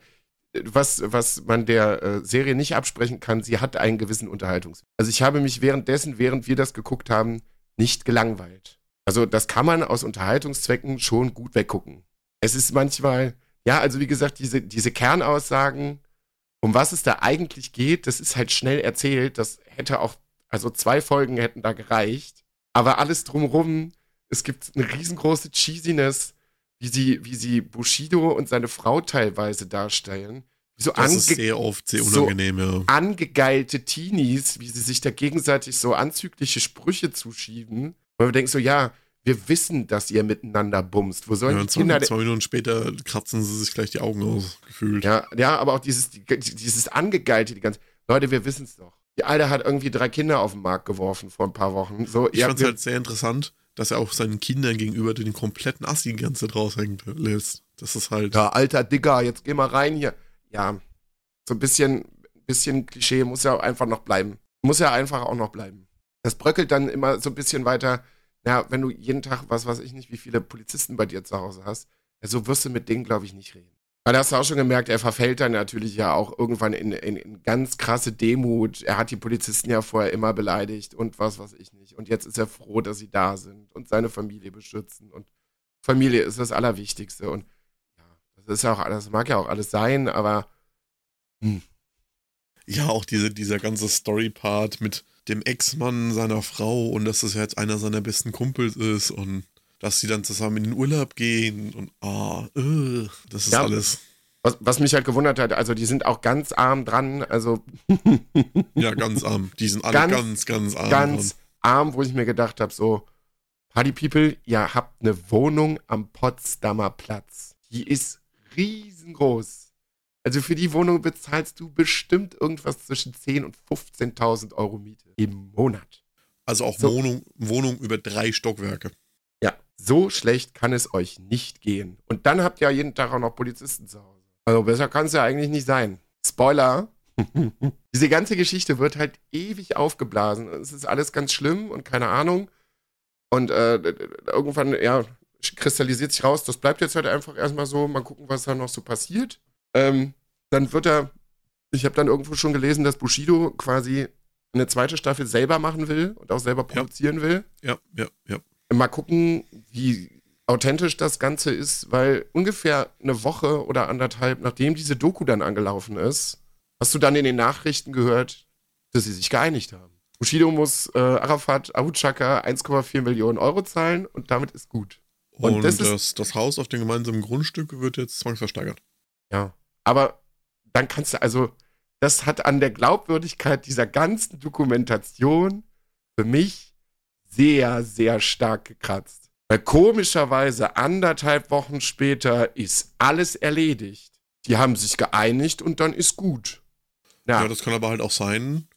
was, was man der äh, Serie nicht absprechen kann, sie hat einen gewissen Unterhaltungs. Also ich habe mich währenddessen, während wir das geguckt haben, nicht gelangweilt. Also das kann man aus Unterhaltungszwecken schon gut weggucken. Es ist manchmal, ja, also wie gesagt, diese, diese Kernaussagen, um was es da eigentlich geht, das ist halt schnell erzählt. Das hätte auch, also zwei Folgen hätten da gereicht. Aber alles drumherum, es gibt eine riesengroße Cheesiness, wie sie, wie sie Bushido und seine Frau teilweise darstellen.
So das ist sehr oft sehr unangenehm, so
ja. Angegeilte Teenies, wie sie sich da gegenseitig so anzügliche Sprüche zuschieben. Weil wir denken so, ja, wir wissen, dass ihr miteinander bumst. Wo sollen ja, die Kinder.
Zwei Minuten später kratzen sie sich gleich die Augen aus, gefühlt.
Ja, ja aber auch dieses, dieses Angegeilte, die ganze. Leute, wir wissen es doch. Die Alte hat irgendwie drei Kinder auf den Markt geworfen vor ein paar Wochen. So,
ich fand es halt sehr interessant, dass er auch seinen Kindern gegenüber den kompletten Assi die ganze Zeit raushängen lässt. Das ist halt.
Ja, alter Digger, jetzt geh mal rein hier. Ja, so ein bisschen, bisschen Klischee muss ja einfach noch bleiben. Muss ja einfach auch noch bleiben. Das bröckelt dann immer so ein bisschen weiter ja, wenn du jeden Tag, was weiß ich nicht, wie viele Polizisten bei dir zu Hause hast, ja, so wirst du mit denen, glaube ich, nicht reden. Weil da hast du auch schon gemerkt, er verfällt dann natürlich ja auch irgendwann in, in, in, ganz krasse Demut. Er hat die Polizisten ja vorher immer beleidigt und was weiß ich nicht. Und jetzt ist er froh, dass sie da sind und seine Familie beschützen. Und Familie ist das Allerwichtigste. Und ja, das ist ja auch das mag ja auch alles sein, aber hm.
Ja, auch diese, dieser ganze Story-Part mit dem Ex-Mann seiner Frau und dass das jetzt einer seiner besten Kumpels ist und dass sie dann zusammen in den Urlaub gehen und ah, uh, das ist ja, alles.
Was, was, mich halt gewundert hat, also die sind auch ganz arm dran, also.
ja, ganz arm. Die sind alle ganz, ganz, ganz arm.
Ganz dran. arm, wo ich mir gedacht habe, so, Party People, ihr habt eine Wohnung am Potsdamer Platz. Die ist riesengroß. Also für die Wohnung bezahlst du bestimmt irgendwas zwischen 10.000 und 15.000 Euro Miete im Monat.
Also auch so. Wohnung, Wohnung über drei Stockwerke.
Ja, so schlecht kann es euch nicht gehen. Und dann habt ihr ja jeden Tag auch noch Polizisten zu Hause. Also besser kann es ja eigentlich nicht sein. Spoiler. Diese ganze Geschichte wird halt ewig aufgeblasen. Es ist alles ganz schlimm und keine Ahnung. Und äh, irgendwann, ja, kristallisiert sich raus, das bleibt jetzt halt einfach erstmal so. Mal gucken, was da noch so passiert. Ähm, dann wird er, ich habe dann irgendwo schon gelesen, dass Bushido quasi eine zweite Staffel selber machen will und auch selber produzieren
ja.
will.
Ja, ja, ja.
Mal gucken, wie authentisch das Ganze ist, weil ungefähr eine Woche oder anderthalb, nachdem diese Doku dann angelaufen ist, hast du dann in den Nachrichten gehört, dass sie sich geeinigt haben. Bushido muss äh, Arafat Abu Chaka 1,4 Millionen Euro zahlen und damit ist gut.
Und,
Und das
das, das, Haus auf dem gemeinsamen Grundstück wird jetzt zwangsversteigert.
Ja. Aber dann kannst du, also, das hat an der Glaubwürdigkeit dieser ganzen Dokumentation für mich sehr, sehr stark gekratzt. Weil komischerweise anderthalb Wochen später ist alles erledigt. Die haben sich geeinigt und dann ist gut.
Ja.
Ja,
das kann aber halt auch sein,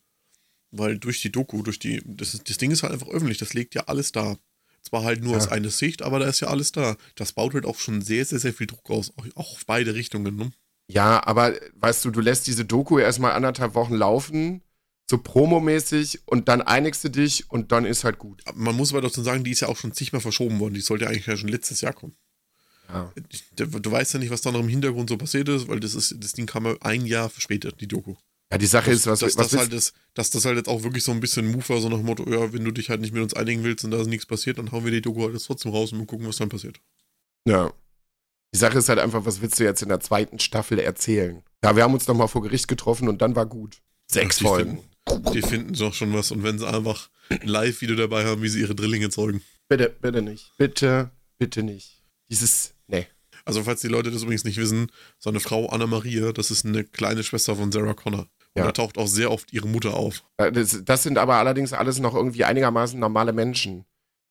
weil durch die Doku, durch die, das, ist, das Ding ist halt einfach öffentlich, das legt ja alles da. Zwar halt nur
Ja.
aus einer Sicht, aber da ist ja alles da. Das baut halt auch schon sehr, sehr, sehr viel Druck aus, auch, auf beide Richtungen. Ne?
Ja, aber weißt du, du lässt diese Doku erstmal anderthalb Wochen laufen, so promomäßig und dann einigst du dich und dann ist halt gut.
Man muss aber dazu sagen, die ist ja auch schon zigmal verschoben worden. Die sollte eigentlich ja schon letztes Jahr kommen.
Ja.
Du, weißt ja nicht, was da noch im Hintergrund so passiert ist, weil das ist, das Ding kam ja ein Jahr verspätet, die Doku.
Ja, die Sache
Das,
ist, was,
dass,
was
das halt ist, dass das halt jetzt auch wirklich so ein bisschen Move war, so nach dem Motto, ja, wenn du dich halt nicht mit uns einigen willst und da ist nichts passiert, dann hauen wir die Doku halt jetzt trotzdem raus und gucken, was dann passiert.
Ja. Die Sache ist halt einfach, was willst du jetzt in der zweiten Staffel erzählen? Ja, wir haben uns nochmal vor Gericht getroffen und dann war gut. Sechs
Die
Folgen.
Finden, die finden doch schon was und wenn sie einfach ein Live-Video dabei haben, wie sie ihre Drillinge zeugen.
Bitte, bitte nicht. Bitte, bitte nicht. Dieses, nee.
Also, falls die Leute das übrigens nicht wissen, seine Frau Anna-Maria, das ist eine kleine Schwester von Sarah Connor. Und
Ja.
da taucht auch sehr oft ihre Mutter auf.
Das, das sind aber allerdings alles noch irgendwie einigermaßen normale Menschen.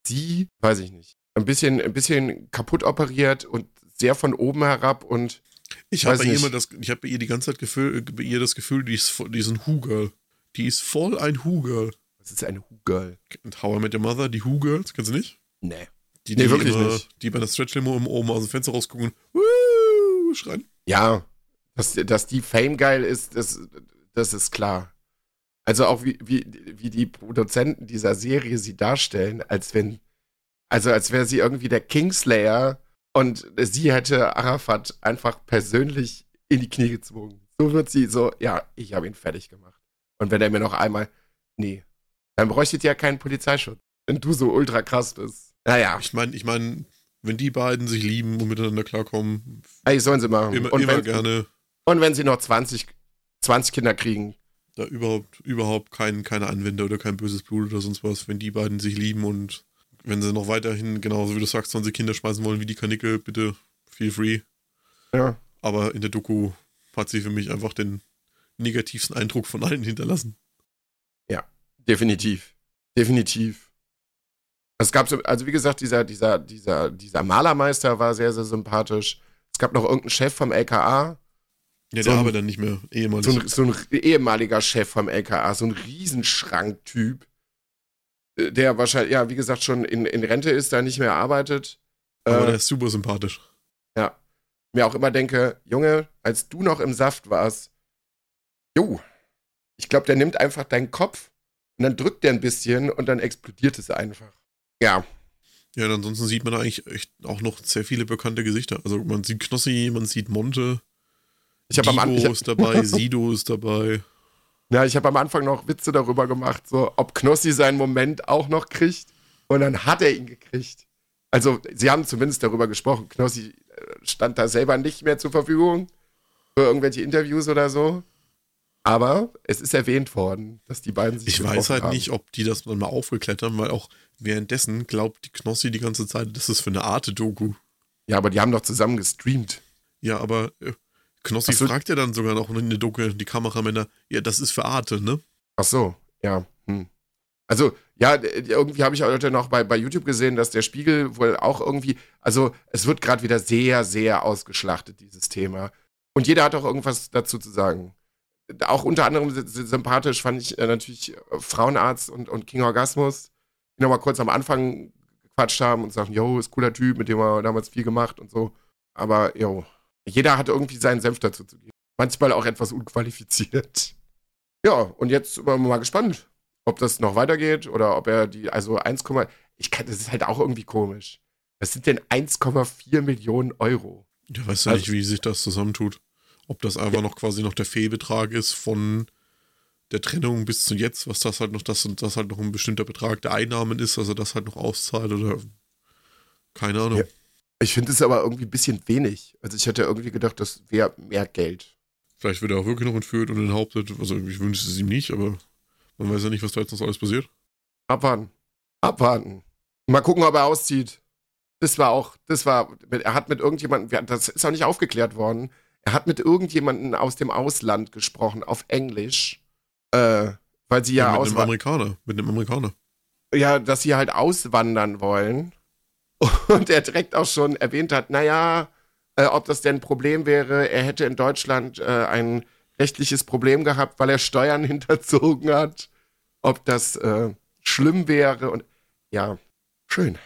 Sie, weiß ich nicht. Ein bisschen, ein bisschen kaputt operiert und sehr von oben herab und
Ich habe bei, ihr
nicht.
immer das- ich hab bei ihr die ganze Zeit Gefühl, bei ihr das Gefühl, die ist, voll- die ist ein Who-Girl. Die ist voll ein Who-Girl.
was ist eine Who-Girl?
Und How I Met Your Mother, die Who-Girls, kennst du nicht?
Nee.
Die,
Nee,
die
wirklich
immer,
nicht.
Die bei der Stretch-Limo im- oben aus dem Fenster rausgucken, Woo! schreien.
Ja, dass, dass die Fame geil ist, das, das ist klar. Also auch wie, wie, wie die Produzenten dieser Serie sie darstellen, als wenn, also als wäre sie irgendwie der Kingslayer und sie hätte Arafat einfach persönlich in die Knie gezwungen. So wird sie so, ja, ich habe ihn fertig gemacht. Und wenn er mir noch einmal, nee, dann bräuchtet ihr ja keinen Polizeischutz, wenn du so ultra krass bist. Naja,
Ich meine, ich mein, wenn die beiden sich lieben und miteinander klarkommen,
ey, sollen sie machen.
immer,
und,
immer
wenn,
gerne.
und wenn sie noch 20, 20 Kinder kriegen,
Da überhaupt, überhaupt kein, keine Anwender oder kein böses Blut oder sonst was, wenn die beiden sich lieben und wenn sie noch weiterhin, genauso wie du sagst, 20 Kinder schmeißen wollen wie die Kanickel, bitte feel free.
ja.
Aber in der Doku hat sie für mich einfach den negativsten Eindruck von allen hinterlassen.
Definitiv. Definitiv. Es gab so, also wie gesagt, dieser, dieser, dieser, dieser Malermeister war sehr, sehr sympathisch. Es gab noch irgendeinen Chef vom LKA,
Ja,
So
der arbeitet dann nicht mehr, ehemalig.
so ein, so ein ehemaliger Chef vom LKA, so ein Riesenschranktyp, der wahrscheinlich, ja, wie gesagt, schon in, in Rente ist, da nicht mehr arbeitet.
aber
Äh,
der ist super sympathisch.
ja. Mir auch immer denke, Junge, als du noch im Saft warst, jo, ich glaube, der nimmt einfach deinen Kopf und dann drückt der ein bisschen und dann explodiert es einfach. Ja,
Ja, und ansonsten sieht man eigentlich echt auch noch sehr viele bekannte Gesichter. Also man sieht Knossi, man sieht Monte,
ich habe am, An-
Divo
ich hab,
ist dabei, Sido ist dabei.
Ja, ich hab am Anfang noch Witze darüber gemacht, so ob Knossi seinen Moment auch noch kriegt. Und dann hat er ihn gekriegt. Also, sie haben zumindest darüber gesprochen. Knossi äh, stand da selber nicht mehr zur Verfügung für irgendwelche Interviews oder so. Aber es ist erwähnt worden, dass die beiden sich
Ich weiß halt
haben.
nicht, ob die das dann mal aufgeklärt haben, weil auch währenddessen glaubt die Knossi die ganze Zeit, das ist für eine Arte-Doku.
Ja, aber die haben doch zusammen gestreamt.
Ja, aber äh, Knossi
so.
fragt ja dann sogar noch in der Doku die Kameramänner, ja, das ist für Arte, ne?
Ach so, ja. Hm. Also, ja, irgendwie habe ich heute noch bei, bei YouTube gesehen, dass der Spiegel wohl auch irgendwie, also es wird gerade wieder sehr, sehr ausgeschlachtet, dieses Thema. Und jeder hat auch irgendwas dazu zu sagen. Auch unter anderem sy- sy- sympathisch fand ich äh, natürlich äh, Frauenarzt und, und King Orgasmus, die nochmal kurz am Anfang gequatscht haben und sagen, yo, ist cooler Typ, mit dem wir damals viel gemacht und so. Aber, yo, jeder hat irgendwie seinen Senf dazu zu geben. Manchmal auch etwas unqualifiziert. Ja, und jetzt sind wir mal gespannt, ob das noch weitergeht oder ob er die, also 1, ich kann, das ist halt auch irgendwie komisch. Was sind denn 1,4 Millionen Euro?
Ja, weiß ja
Also-
nicht, wie sich das zusammentut. Ob das einfach noch quasi noch der Fehlbetrag ist von der Trennung bis zu jetzt, was das halt noch, das und das halt noch ein bestimmter Betrag der Einnahmen ist, also das halt noch auszahlt oder keine Ahnung.
Ja. Ich finde es aber irgendwie ein bisschen wenig. Also ich hätte irgendwie gedacht, das wäre mehr Geld.
Vielleicht wird er auch wirklich noch entführt und enthauptet. Also ich wünsche es ihm nicht, aber man weiß ja nicht, was da jetzt noch alles passiert.
Abwarten. Abwarten. Mal gucken, ob er auszieht. Das war auch, das war, er hat mit irgendjemandem, das ist auch nicht aufgeklärt worden, er hat mit irgendjemandem aus dem Ausland gesprochen, auf Englisch, äh, weil sie ja,
Ja, mit
aus
einem Amerikaner. Mit einem Amerikaner.
ja, dass sie halt auswandern wollen. Und er direkt auch schon erwähnt hat, naja, äh, ob das denn ein Problem wäre, er hätte in Deutschland äh, ein rechtliches Problem gehabt, weil er Steuern hinterzogen hat. Ob das äh, schlimm wäre und ja, schön.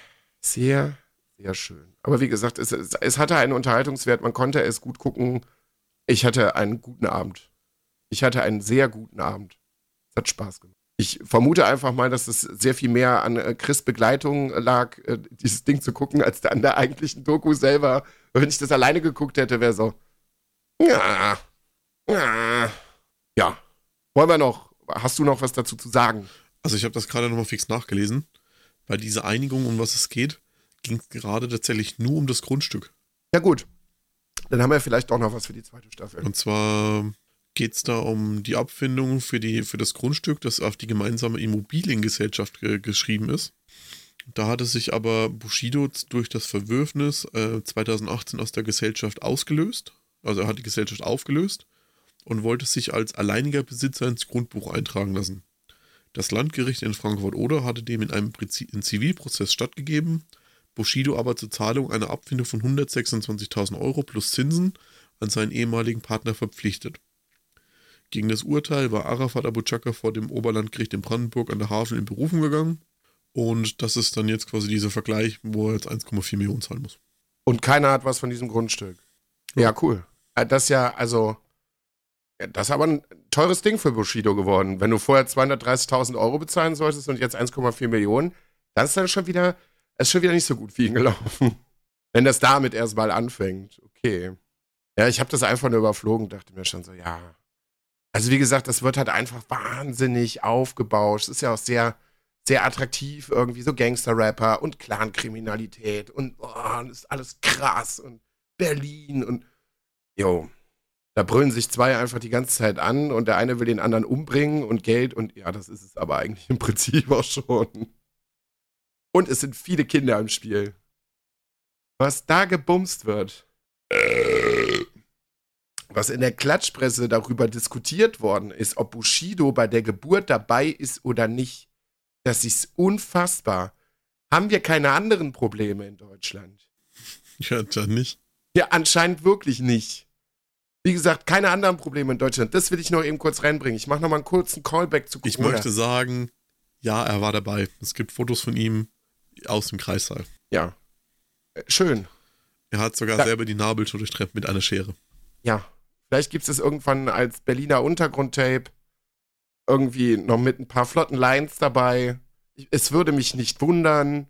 Sehr, sehr schön. Aber wie gesagt, es, es, es hatte einen Unterhaltungswert, man konnte es gut gucken. Ich hatte einen guten Abend. Ich hatte einen sehr guten Abend. Es hat Spaß gemacht. Ich vermute einfach mal, dass es sehr viel mehr an äh, Chris Begleitung lag, äh, dieses Ding zu gucken, als an der eigentlichen Doku selber. Weil wenn ich das alleine geguckt hätte, wäre so. Ja, ja. Ja. Wollen wir noch? Hast du noch was dazu zu sagen?
Also ich habe das gerade nochmal fix nachgelesen. Bei dieser Einigung, um was es geht, ging es gerade tatsächlich nur um das Grundstück.
Ja, gut. Dann haben wir vielleicht auch noch was für die zweite Staffel.
Und zwar geht es da um die Abfindung für, die, für das Grundstück, das auf die gemeinsame Immobiliengesellschaft ge geschrieben ist. Da hatte sich aber Bushido durch das Verwürfnis äh, 2018 aus der Gesellschaft ausgelöst. Also er hat die Gesellschaft aufgelöst und wollte sich als alleiniger Besitzer ins Grundbuch eintragen lassen. Das Landgericht in Frankfurt-Oder hatte dem in einem Zivilprozess stattgegeben, Bushido aber zur Zahlung einer Abfindung von 126.000 Euro plus Zinsen an seinen ehemaligen Partner verpflichtet. Gegen das Urteil war Arafat Abu Chaka vor dem Oberlandgericht in Brandenburg an der Havel in Berufung gegangen. Und das ist dann jetzt quasi dieser Vergleich, wo er jetzt 1,4 Millionen zahlen muss.
Und keiner hat was von diesem Grundstück. Ja, cool. Äh, Das ist ja, also, ja, das ist aber ein teures Ding für Bushido geworden. Wenn du vorher 230.000 Euro bezahlen solltest und jetzt 1,4 Millionen, das ist dann schon wieder, ist schon wieder nicht so gut für ihn gelaufen. Wenn das damit erstmal anfängt. Okay. Ja, ich habe das einfach nur überflogen, dachte mir schon so, ja. Also wie gesagt, das wird halt einfach wahnsinnig aufgebauscht. Ist ja auch sehr, sehr attraktiv, irgendwie so Gangster-Rapper und Clankriminalität und, oh, und ist alles krass und Berlin und jo. Da brüllen sich zwei einfach die ganze Zeit an und der eine will den anderen umbringen und Geld und ja, das ist es aber eigentlich im Prinzip auch schon. Und es sind viele Kinder im Spiel. Was da gebumst wird. Was in der Klatschpresse darüber diskutiert worden ist, ob Bushido bei der Geburt dabei ist oder nicht. Das ist unfassbar. Haben wir keine anderen Probleme in Deutschland?
Ja, dann nicht.
Ja, anscheinend wirklich nicht. Wie gesagt, keine anderen Probleme in Deutschland. Das will ich noch eben kurz reinbringen. Ich mache noch mal einen kurzen Callback zu
Ich
Corona.
möchte sagen, ja, er war dabei. Es gibt Fotos von ihm aus dem Kreissaal.
Ja. Äh, Schön.
Er hat sogar
Ja.
selber die Nabeltour durchtrennt mit einer Schere.
Ja. Vielleicht gibt es irgendwann als Berliner Untergrundtape irgendwie noch mit ein paar flotten Lines dabei. Ich- Es würde mich nicht wundern,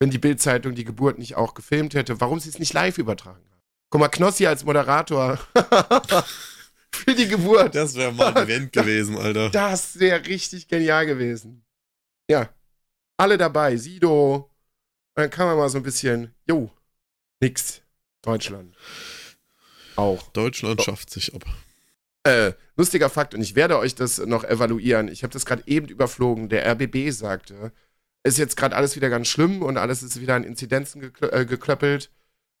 wenn die Bildzeitung die Geburt nicht auch gefilmt hätte, warum sie es nicht live übertragen haben. Guck mal, Knossi als Moderator für die Geburt.
Das wäre mal ein Event gewesen, Alter.
Das wäre richtig genial gewesen. Ja. Alle dabei. Sido. Dann kann man mal so ein bisschen, jo, nix. Deutschland. Auch.
Deutschland schafft sich ab.
Äh, lustiger Fakt, und ich werde euch das noch evaluieren. Ich habe das gerade eben überflogen. Der RBB sagte, ist jetzt gerade alles wieder ganz schlimm und alles ist wieder an Inzidenzen geklö äh, geklöppelt.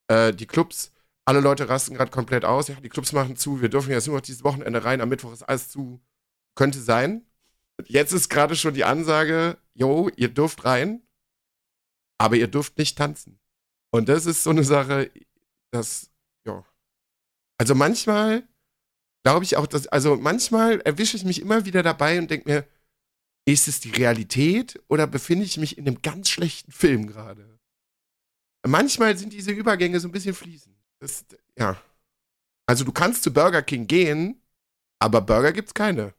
Äh, die Clubs, alle Leute rasten gerade komplett aus. Ja, die Clubs machen zu. Wir dürfen jetzt nur noch dieses Wochenende rein. Am Mittwoch ist alles zu. Könnte sein. Jetzt ist gerade schon die Ansage, jo, ihr dürft rein, aber ihr dürft nicht tanzen. Und das ist so eine Sache, das. Also manchmal glaube ich auch, dass, also manchmal erwische ich mich immer wieder dabei und denke mir, ist es die Realität oder befinde ich mich in einem ganz schlechten Film gerade? Manchmal sind diese Übergänge so ein bisschen fließend. Das, ja. Also du kannst zu Burger King gehen, aber Burger gibt's keine.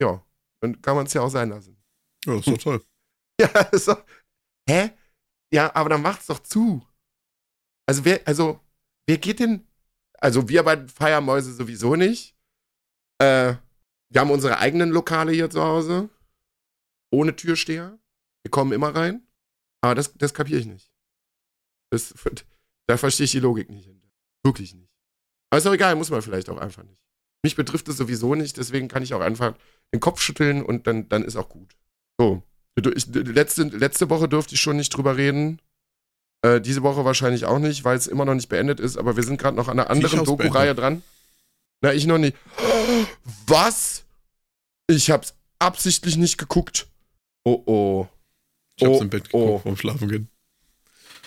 Ja, dann kann man es ja auch sein lassen.
Ja, ist doch toll.
Ja, so. Hä? Ja, aber dann macht's doch zu. Also wer, also, wer geht denn? Also wir bei Feiermäuse sowieso nicht. Äh, wir haben unsere eigenen Lokale hier zu Hause. Ohne Türsteher. Wir kommen immer rein. Aber das, das kapiere ich nicht. Das, da verstehe ich die Logik nicht. hinter. Wirklich nicht. Aber ist auch egal, muss man vielleicht auch einfach nicht. Mich betrifft es sowieso nicht, deswegen kann ich auch einfach den Kopf schütteln und dann, dann ist auch gut. So. Ich, letzte, letzte Woche durfte ich schon nicht drüber reden. Äh, diese Woche wahrscheinlich auch nicht, weil es immer noch nicht beendet ist, aber wir sind gerade noch an einer anderen Doku-Reihe dran. Na, ich noch nicht. Was? Ich hab's absichtlich nicht geguckt. Oh oh.
Ich hab's
Oh,
im Bett geguckt
oh.
vorm Schlafen gehen.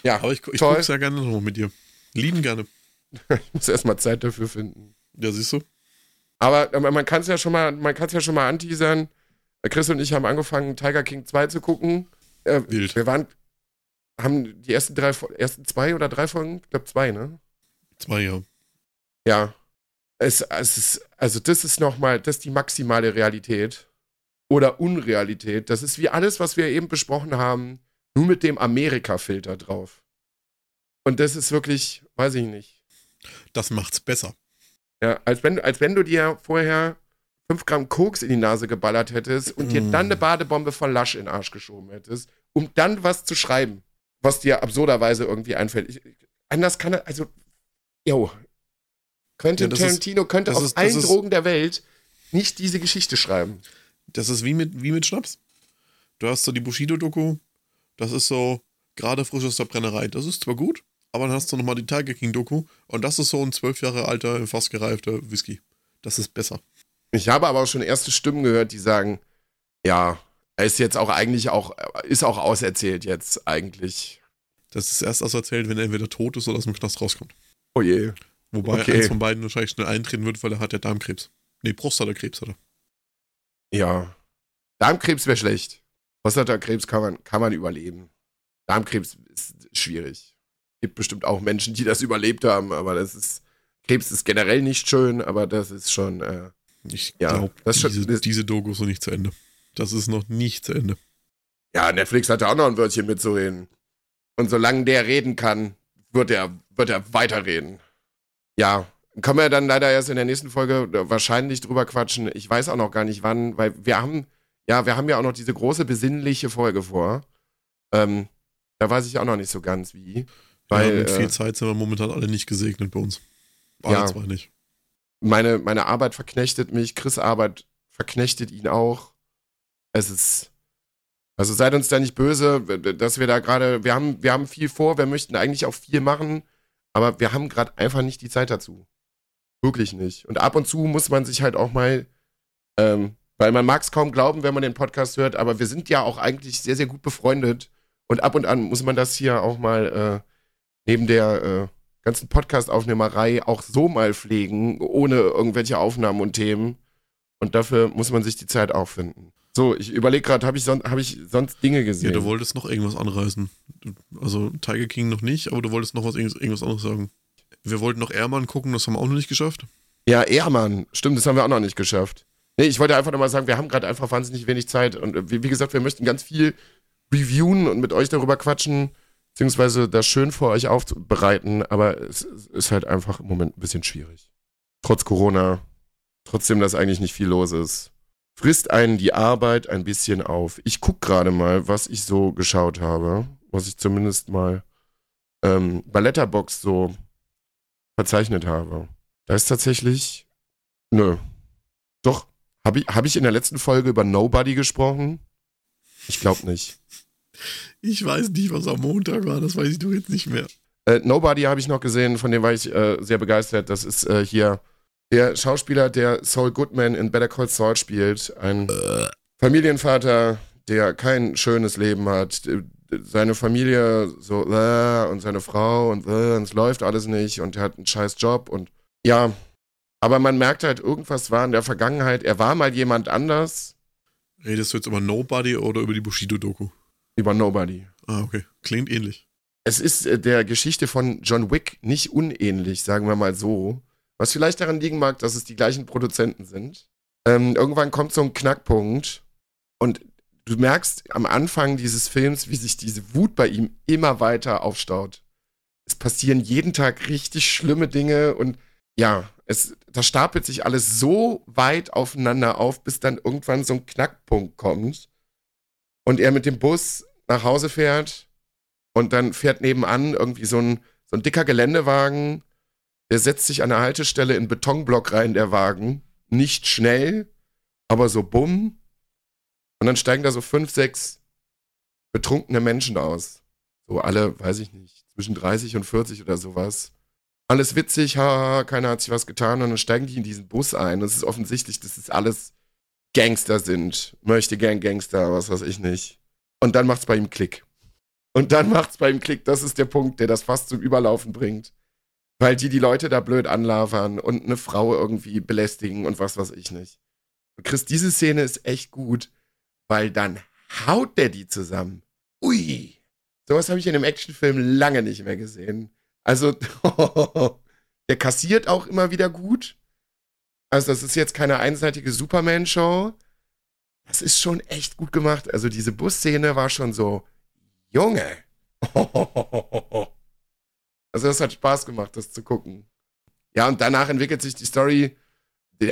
Ja,
Aber ich, ich
toll.
guck's ja gerne noch mit dir. Lieben gerne.
Ich muss erstmal Zeit dafür finden.
Ja, siehst du?
Aber äh, man kann es ja schon mal, man kann es ja schon mal anteasern. Chris und ich haben angefangen, Tiger King 2 zu gucken. Äh,
Wild.
wir waren, haben die ersten drei, ersten zwei oder drei Folgen, ich glaube zwei, ne?
Zwei Jahre.
Ja. Es, es ist, also das ist nochmal, das ist die maximale Realität. Oder Unrealität. Das ist wie alles, was wir eben besprochen haben, nur mit dem Amerika-Filter drauf. Und das ist wirklich, weiß ich nicht.
Das macht's besser.
Ja, als wenn, als wenn du dir vorher 5 Gramm Koks in die Nase geballert hättest und dir
Mm.
dann eine Badebombe von Lasch in den Arsch geschoben hättest, um dann was zu schreiben, was dir absurderweise irgendwie einfällt. Ich, anders kann er, also, yo, Quentin
Ja, das ist-
Tarantino könnte auf
ist-
allen
ist-
Drogen der Welt nicht diese Geschichte schreiben.
Das ist wie mit, wie mit Schnaps. Du hast so die Bushido-Doku, das ist so gerade frisch aus der Brennerei. Das ist zwar gut, aber dann hast du nochmal die Tiger King-Doku und das ist so ein zwölf Jahre alter, fast gereifter Whisky. Das ist besser.
Ich habe aber auch schon erste Stimmen gehört, die sagen, ja, er ist jetzt auch eigentlich auch, ist auch auserzählt jetzt eigentlich.
Das ist erst das erzählt, wenn er entweder tot ist oder aus dem Knast rauskommt.
Oh je.
Wobei
Okay.
eins von beiden wahrscheinlich schnell eintreten wird, weil er hat ja Darmkrebs. Nee, Prostatakrebs hat er.
Ja. Darmkrebs wäre schlecht. Prostatakrebs kann man, kann man überleben. Darmkrebs ist schwierig. Gibt bestimmt auch Menschen, die das überlebt haben, aber das ist. Krebs ist generell nicht schön, aber das ist schon. Äh,
Ich
Ja,
glaube, diese, diese Doku ist noch nicht zu Ende. Das ist noch nicht zu Ende.
ja, Netflix hat da auch noch ein Wörtchen mitzureden. Und solange der reden kann, wird er, wird er weiterreden. Ja, können wir dann leider erst in der nächsten Folge wahrscheinlich drüber quatschen. Ich weiß auch noch gar nicht wann, weil wir haben, ja, wir haben ja auch noch diese große besinnliche Folge vor. Ähm, da weiß ich auch noch nicht so ganz wie. Weil
ja, mit viel
äh,
Zeit sind wir momentan alle nicht gesegnet bei uns. Alle
Ja.
zwei nicht.
meine, meine Arbeit verknechtet mich, Chris Arbeit verknechtet ihn auch. Es ist. Also seid uns da nicht böse, dass wir da gerade, wir haben, wir haben viel vor, wir möchten eigentlich auch viel machen, aber wir haben gerade einfach nicht die Zeit dazu. Wirklich nicht. Und ab und zu muss man sich halt auch mal, ähm, weil man mag es kaum glauben, wenn man den Podcast hört, aber wir sind ja auch eigentlich sehr, sehr gut befreundet. Und ab und an muss man das hier auch mal äh, neben der äh, ganzen Podcast-Aufnehmerei auch so mal pflegen, ohne irgendwelche Aufnahmen und Themen. Und dafür muss man sich die Zeit auch finden. So, ich überlege gerade, habe ich, son hab ich sonst Dinge
Ja,
gesehen?
du wolltest noch irgendwas anreißen. Also Tiger King noch nicht, aber du wolltest noch was irgendwas, anderes sagen. Wir wollten noch Airman gucken, das haben wir auch noch nicht geschafft.
Ja, Ehrmann. Stimmt, das haben wir auch noch nicht geschafft. Nee, ich wollte einfach nochmal sagen, wir haben gerade einfach wahnsinnig wenig Zeit. Und äh, wie, wie gesagt, wir möchten ganz viel reviewen und mit euch darüber quatschen, beziehungsweise das schön für euch aufbereiten. Aber es, es ist halt einfach im Moment ein bisschen schwierig. Trotz Corona, trotzdem, dass eigentlich nicht viel los ist. Frisst einen die Arbeit ein bisschen auf. Ich guck gerade mal, was ich so geschaut habe, was ich zumindest mal ähm, bei Letterboxd so verzeichnet habe. Da ist tatsächlich. Nö. Doch. Habe ich, hab ich in der letzten Folge über Nobody gesprochen? Ich glaube nicht.
Ich weiß nicht, was am Montag war, das weiß ich doch jetzt nicht mehr.
Äh, Nobody habe ich noch gesehen, von dem war ich äh, sehr begeistert. Das ist äh, hier der Schauspieler, der Saul Goodman in Better Call Saul spielt. Ein Familienvater, der kein schönes Leben hat. Seine Familie so äh, und seine Frau und, äh, und es läuft alles nicht und er hat einen scheiß Job und ja, aber man merkt halt, irgendwas war in der Vergangenheit. Er war mal jemand anders
Redest du jetzt über Nobody oder über die Bushido-Doku?
über Nobody.
Ah, okay. Klingt ähnlich.
Es ist äh, der Geschichte von John Wick nicht unähnlich, sagen wir mal so. Was vielleicht daran liegen mag, dass es die gleichen Produzenten sind. Ähm, irgendwann kommt so ein Knackpunkt und du merkst am Anfang dieses Films, wie sich diese Wut bei ihm immer weiter aufstaut. Es passieren jeden Tag richtig schlimme Dinge und ja, es, da stapelt sich alles so weit aufeinander auf, bis dann irgendwann so ein Knackpunkt kommt und er mit dem Bus nach Hause fährt und dann fährt nebenan irgendwie so ein, so ein dicker Geländewagen, der setzt sich an der Haltestelle in Betonblock rein, der Wagen. Nicht schnell, aber so bumm. Und dann steigen da so fünf, sechs betrunkene Menschen aus. So alle, weiß ich nicht, zwischen 30 und 40 oder sowas. Alles witzig, ha, keiner hat sich was getan und dann steigen die in diesen Bus ein. Und es ist offensichtlich, dass es alles Gangster sind. Möchte gern Gangster, was weiß ich nicht. Und dann macht's bei ihm Klick. Und dann macht's bei ihm Klick. Das ist der Punkt, der das fast zum Überlaufen bringt. Weil die die Leute da blöd anlavern und eine Frau irgendwie belästigen und was weiß ich nicht. Und Chris, diese Szene ist echt gut, weil dann haut der die zusammen. Ui. Sowas habe ich in einem Actionfilm lange nicht mehr gesehen. Also, der kassiert auch immer wieder gut. Also, das ist jetzt keine einseitige Superman-Show. Das ist schon echt gut gemacht. Also, diese Busszene war schon so, Junge. Also, das hat Spaß gemacht, das zu gucken. Ja, und danach entwickelt sich die Story.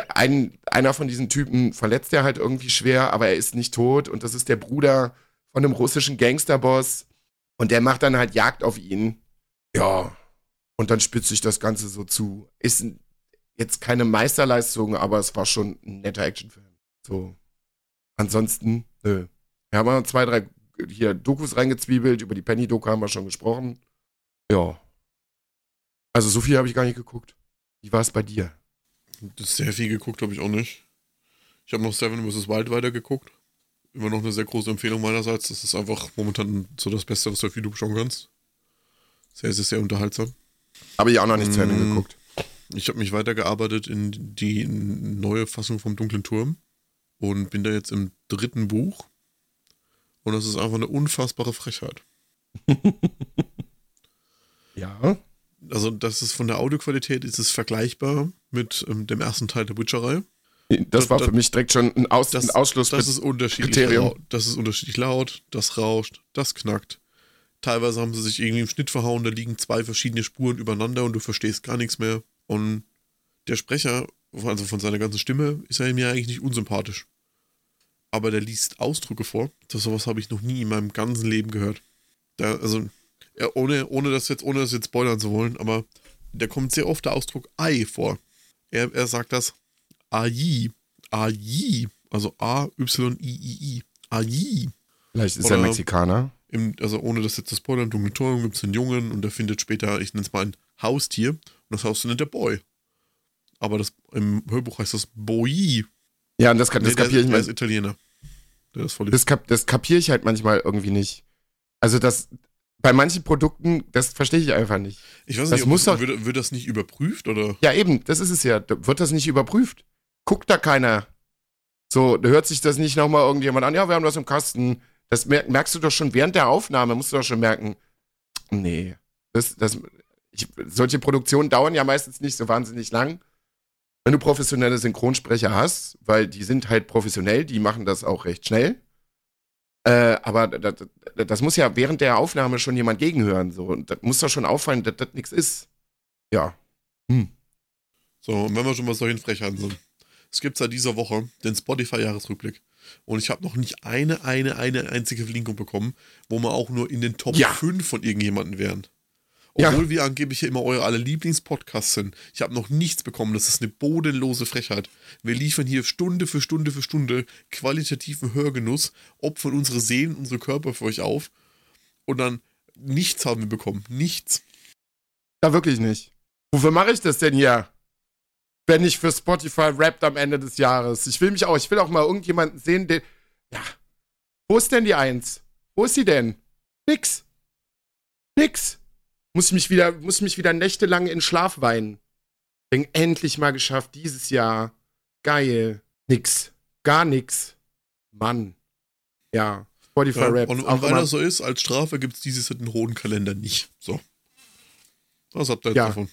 Ein, einer von diesen Typen verletzt er halt irgendwie schwer, aber er ist nicht tot. Und das ist der Bruder von einem russischen Gangsterboss. Und der macht dann halt Jagd auf ihn. Ja. Und dann spitzt sich das Ganze so zu. Ist jetzt keine Meisterleistung, aber es war schon ein netter Actionfilm. So. Ansonsten, nö. Wir haben mal zwei, drei hier Dokus reingezwiebelt. Über die Penny-Doku haben wir schon gesprochen. Ja. Also so viel habe ich gar nicht geguckt. Wie war es bei dir?
Das sehr viel geguckt habe ich auch nicht. Ich habe noch Seven vs. Wild weitergeguckt. Immer noch eine sehr große Empfehlung meinerseits. Das ist einfach momentan so das Beste, was du auf YouTube schauen kannst. Sehr, sehr, sehr unterhaltsam.
Habe ich auch noch nicht zu Ende
Mm.
geguckt.
Ich habe mich weitergearbeitet in die neue Fassung vom Dunklen Turm und bin da jetzt im dritten Buch. Und das ist einfach eine unfassbare Frechheit.
Ja.
Also, das ist von der Audioqualität ist es vergleichbar mit ähm, dem ersten Teil der Witcherei.
Das war für mich direkt schon ein, Aus
Das,
ein Ausschluss.
das ist unterschiedlich
Kriterium.
laut. Das ist unterschiedlich laut, das rauscht, das knackt. Teilweise haben sie sich irgendwie im Schnitt verhauen, da liegen zwei verschiedene Spuren übereinander und du verstehst gar nichts mehr. Und der Sprecher, also von seiner ganzen Stimme, ist er mir eigentlich nicht unsympathisch. Aber der liest Ausdrücke vor. Das sowas habe ich noch nie in meinem ganzen Leben gehört. Da, also, ja, ohne, ohne das jetzt, ohne das jetzt spoilern zu wollen, aber da kommt sehr oft der Ausdruck Ei vor. Er, er sagt das AI. AI. Also A-Y-I-I-I. AI.
Vielleicht ist er
Oder-
Mexikaner.
Im, also ohne das jetzt zu spoilern, Turm gibt es einen Jungen und der findet später, ich nenne es mal ein Haustier. Und das Haustier nennt der Boy. Aber das, im Hörbuch heißt das Boy.
Ja, und das, kann- das
Nee,
kapiere ich
der ist. Italiener. Der ist voll
Das, kap das kapiere ich halt manchmal irgendwie nicht. Also das bei manchen Produkten, das verstehe ich einfach nicht.
Ich weiß
das
nicht, ob
muss
das,
doch-
wird, wird das nicht überprüft oder?
Ja, eben, das ist es ja. Wird das nicht überprüft? Guckt da keiner. So, da hört sich das nicht nochmal irgendjemand an, ja, wir haben das im Kasten. Das mer merkst du doch schon während der Aufnahme, musst du doch schon merken. Nee. Das, das, ich, solche Produktionen dauern ja meistens nicht so wahnsinnig lang. Wenn du professionelle Synchronsprecher hast, weil die sind halt professionell, die machen das auch recht schnell. Äh, aber das, das muss ja während der Aufnahme schon jemand gegenhören. So. Und das muss doch schon auffallen, dass das nichts ist. Ja. Hm.
So, und wenn wir schon bei solchen Frechheiten sind. Es gibt seit dieser Woche den Spotify-Jahresrückblick. Und ich habe noch nicht eine, eine, eine einzige Verlinkung bekommen, wo wir auch nur in den Top
Ja.
5 von irgendjemandem wären.
Ja.
Obwohl wir angeblich ja immer eure alle Lieblingspodcasts sind. Ich habe noch nichts bekommen. Das ist eine bodenlose Frechheit. Wir liefern hier Stunde für Stunde für Stunde qualitativen Hörgenuss, opfern unsere Seelen, unsere Körper für euch auf. Und dann nichts haben wir bekommen. Nichts.
Ja, wirklich nicht. Wofür mache ich das denn hier? Wenn nicht für Spotify rappt am Ende des Jahres. Ich will mich auch, ich will auch mal irgendjemanden sehen, der. Ja. Wo ist denn die Eins? Wo ist sie denn? Nix. Nix. Muss ich mich wieder, muss ich mich wieder nächtelang in Schlaf weinen. Bin endlich mal geschafft, dieses Jahr. Geil. Nix. Gar nix. Mann. Ja. Spotify
Ja,
Rap.
und, und weil
immer-
das so ist, als Strafe gibt es dieses Jahr den roten Kalender nicht. So. Was habt ihr
Ja.
davon?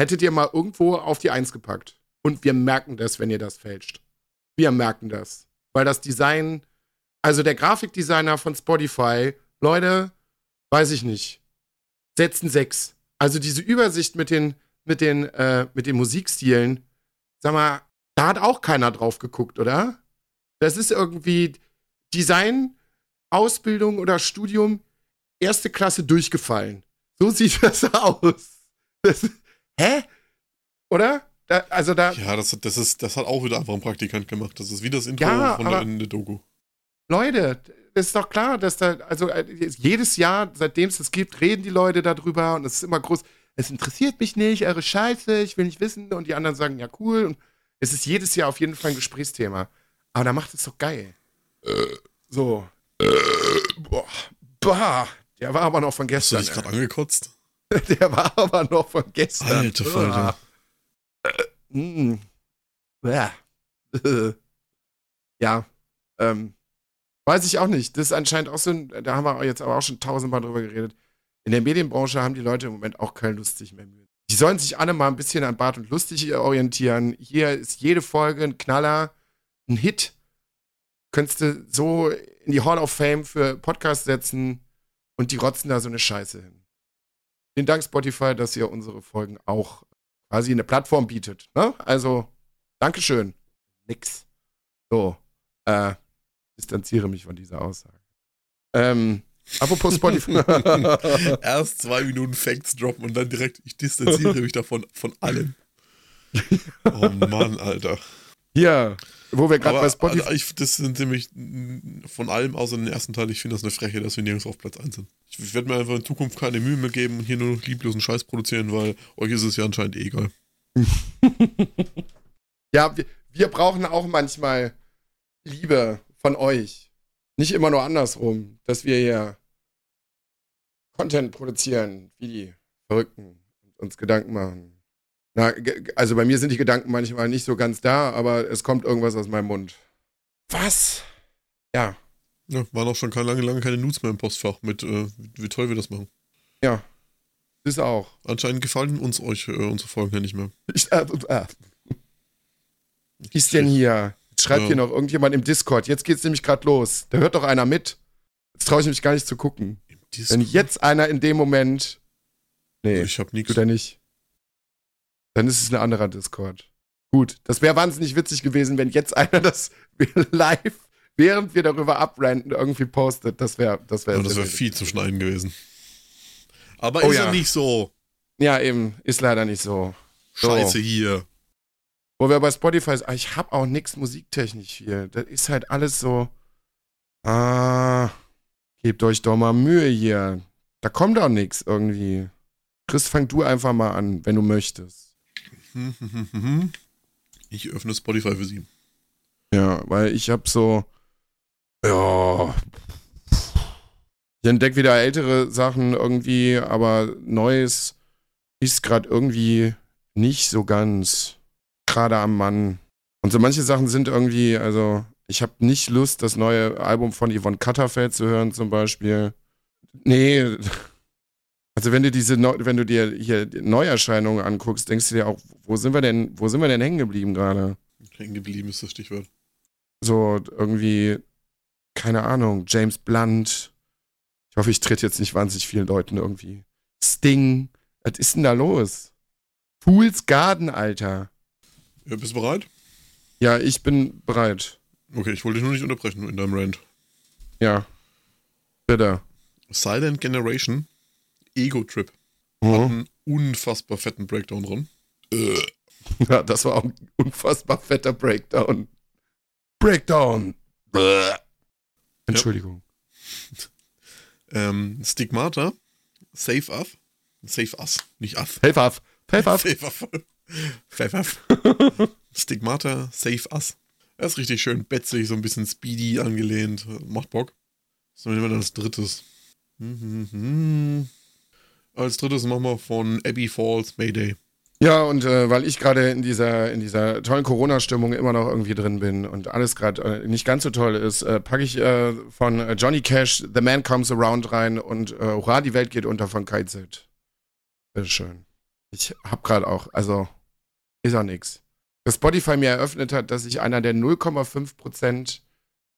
hättet ihr mal irgendwo auf die Eins gepackt. Und wir merken das, wenn ihr das fälscht. Wir merken das. Weil das Design, also der Grafikdesigner von Spotify, Leute, weiß ich nicht, setzen sechs. Also diese Übersicht mit den, mit den, äh, mit den Musikstilen, sag mal, da hat auch keiner drauf geguckt, oder? Das ist irgendwie Design, Ausbildung oder Studium, erste Klasse durchgefallen. So sieht das aus. Das, hä? Oder? Da, also da,
Ja, das, das, ist, das hat auch wieder einfach ein Praktikant gemacht. Das ist wie das Intro
Ja,
von der, in der Doku.
Leute, das ist doch klar, dass da, also äh, jedes Jahr, seitdem es das gibt, reden die Leute darüber und es ist immer groß, es interessiert mich nicht, eure Scheiße, ich will nicht wissen und die anderen sagen, ja cool und es ist jedes Jahr auf jeden Fall ein Gesprächsthema. Aber da macht es doch geil. Äh, so. Äh, boah, bah, der war aber noch von
Hast du
gestern.
dich gerade angekotzt?
Der war aber noch von gestern.
Alter Falter.
Bäh. ja. Ähm, weiß ich auch nicht. Das ist anscheinend auch so ein, da haben wir jetzt aber auch schon tausendmal drüber geredet. In der Medienbranche haben die Leute im Moment auch kein lustig mehr Mühe. Die sollen sich alle mal ein bisschen an Bart und Lustig orientieren. Hier ist jede Folge ein Knaller, ein Hit. Könntest du so in die Hall of Fame für Podcasts setzen und die rotzen da so eine Scheiße hin. Vielen Dank, Spotify, dass ihr unsere Folgen auch quasi eine Plattform bietet. Ne? Also, Dankeschön. Nix. So, äh, distanziere mich von dieser Aussage. Ähm, apropos Spotify.
Erst zwei Minuten Facts droppen und dann direkt, ich distanziere mich davon, von allem. Oh Mann, Alter.
Hier, wo wir gerade bei Spotify.
also ich, das sind nämlich von allem außer den ersten Teil, ich finde das eine Freche, dass wir nirgends auf Platz 1 sind. Ich werde mir einfach in Zukunft keine Mühe mehr geben und hier nur noch lieblosen Scheiß produzieren, weil euch ist es ja anscheinend eh egal.
Ja, wir, wir brauchen auch manchmal Liebe von euch. Nicht immer nur andersrum, dass wir hier Content produzieren, wie die Verrückten und uns Gedanken machen. Na, also bei mir sind die Gedanken manchmal nicht so ganz da, aber es kommt irgendwas aus meinem Mund. Was? Ja,
Ja, waren auch schon lange, lange keine Nudes mehr im Postfach mit, äh, wie, toll wir das machen.
ja. Ist auch.
Anscheinend gefallen uns euch äh, unsere Folgen ja nicht mehr.
Ich, äh, äh. Wie ist denn hier? Schreibt
Ja.
hier noch irgendjemand im Discord. Jetzt geht's nämlich gerade los. Da hört doch einer mit. Jetzt traue ich mich gar nicht zu gucken. Wenn jetzt einer in dem Moment. Nee,
Ich hab nichts.
tut er nicht. Dann ist es ein anderer Discord. Gut, das wäre wahnsinnig witzig gewesen, wenn jetzt einer das live, während wir darüber abranten, irgendwie postet. Das wäre, das wäre.
Ja, das wäre viel zu schneiden gewesen. Aber
Oh
ist
ja.
nicht so.
Ja, eben, ist leider nicht so. So.
Scheiße hier.
Wo wir bei Spotify sind, ah, ich habe auch nichts musiktechnisch hier. Das ist halt alles so. Ah, gebt euch doch mal Mühe hier. Da kommt doch nichts irgendwie. Chris, fang du einfach mal an, wenn du möchtest.
Ich öffne Spotify für sie.
Ja, weil ich habe so. Ja. Ich entdecke wieder ältere Sachen irgendwie, aber Neues ist gerade irgendwie nicht so ganz gerade am Mann. Und so manche Sachen sind irgendwie, also ich habe nicht Lust, das neue Album von Yvonne Katterfeld zu hören zum Beispiel. Nee. Also wenn du diese, wenn du dir hier Neuerscheinungen anguckst, denkst du dir auch, wo sind wir denn, wo sind wir denn hängen geblieben gerade?
Hängen geblieben ist das Stichwort.
so irgendwie, keine Ahnung, James Blunt. Ich hoffe, ich trete jetzt nicht wahnsinnig vielen Leuten irgendwie. Sting. Was ist denn da los? Fool's Garden, Alter.
Ja, bist du bereit?
Ja, ich bin bereit.
Okay, ich wollte dich nur nicht unterbrechen in deinem Rant.
Ja. Bitte.
Silent Generation, Ego Trip.
Mhm.
Einen unfassbar fetten Breakdown drin. Äh,
Ja, das war auch ein unfassbar fetter Breakdown. Breakdown. Bäh. Entschuldigung.
ähm, Stigmata, Save Us. Save Us, nicht Us.
Helf auf.
Save Us. Save Us. Stigmata, Save Us. Er ist richtig schön betzig, so ein bisschen speedy angelehnt. Macht Bock. So, nehmen wir dann als drittes. Als drittes machen wir von Abbey Falls Mayday.
Ja, und äh, weil ich gerade in dieser, in dieser tollen Corona-Stimmung immer noch irgendwie drin bin und alles gerade äh, nicht ganz so toll ist, äh, packe ich äh, von äh, Johnny Cash The Man Comes Around rein und äh, Hurra, die Welt geht unter von KZ. Bitteschön. Ich hab gerade auch, also ist auch nix. Dass Spotify mir eröffnet hat, dass ich einer der 0,5%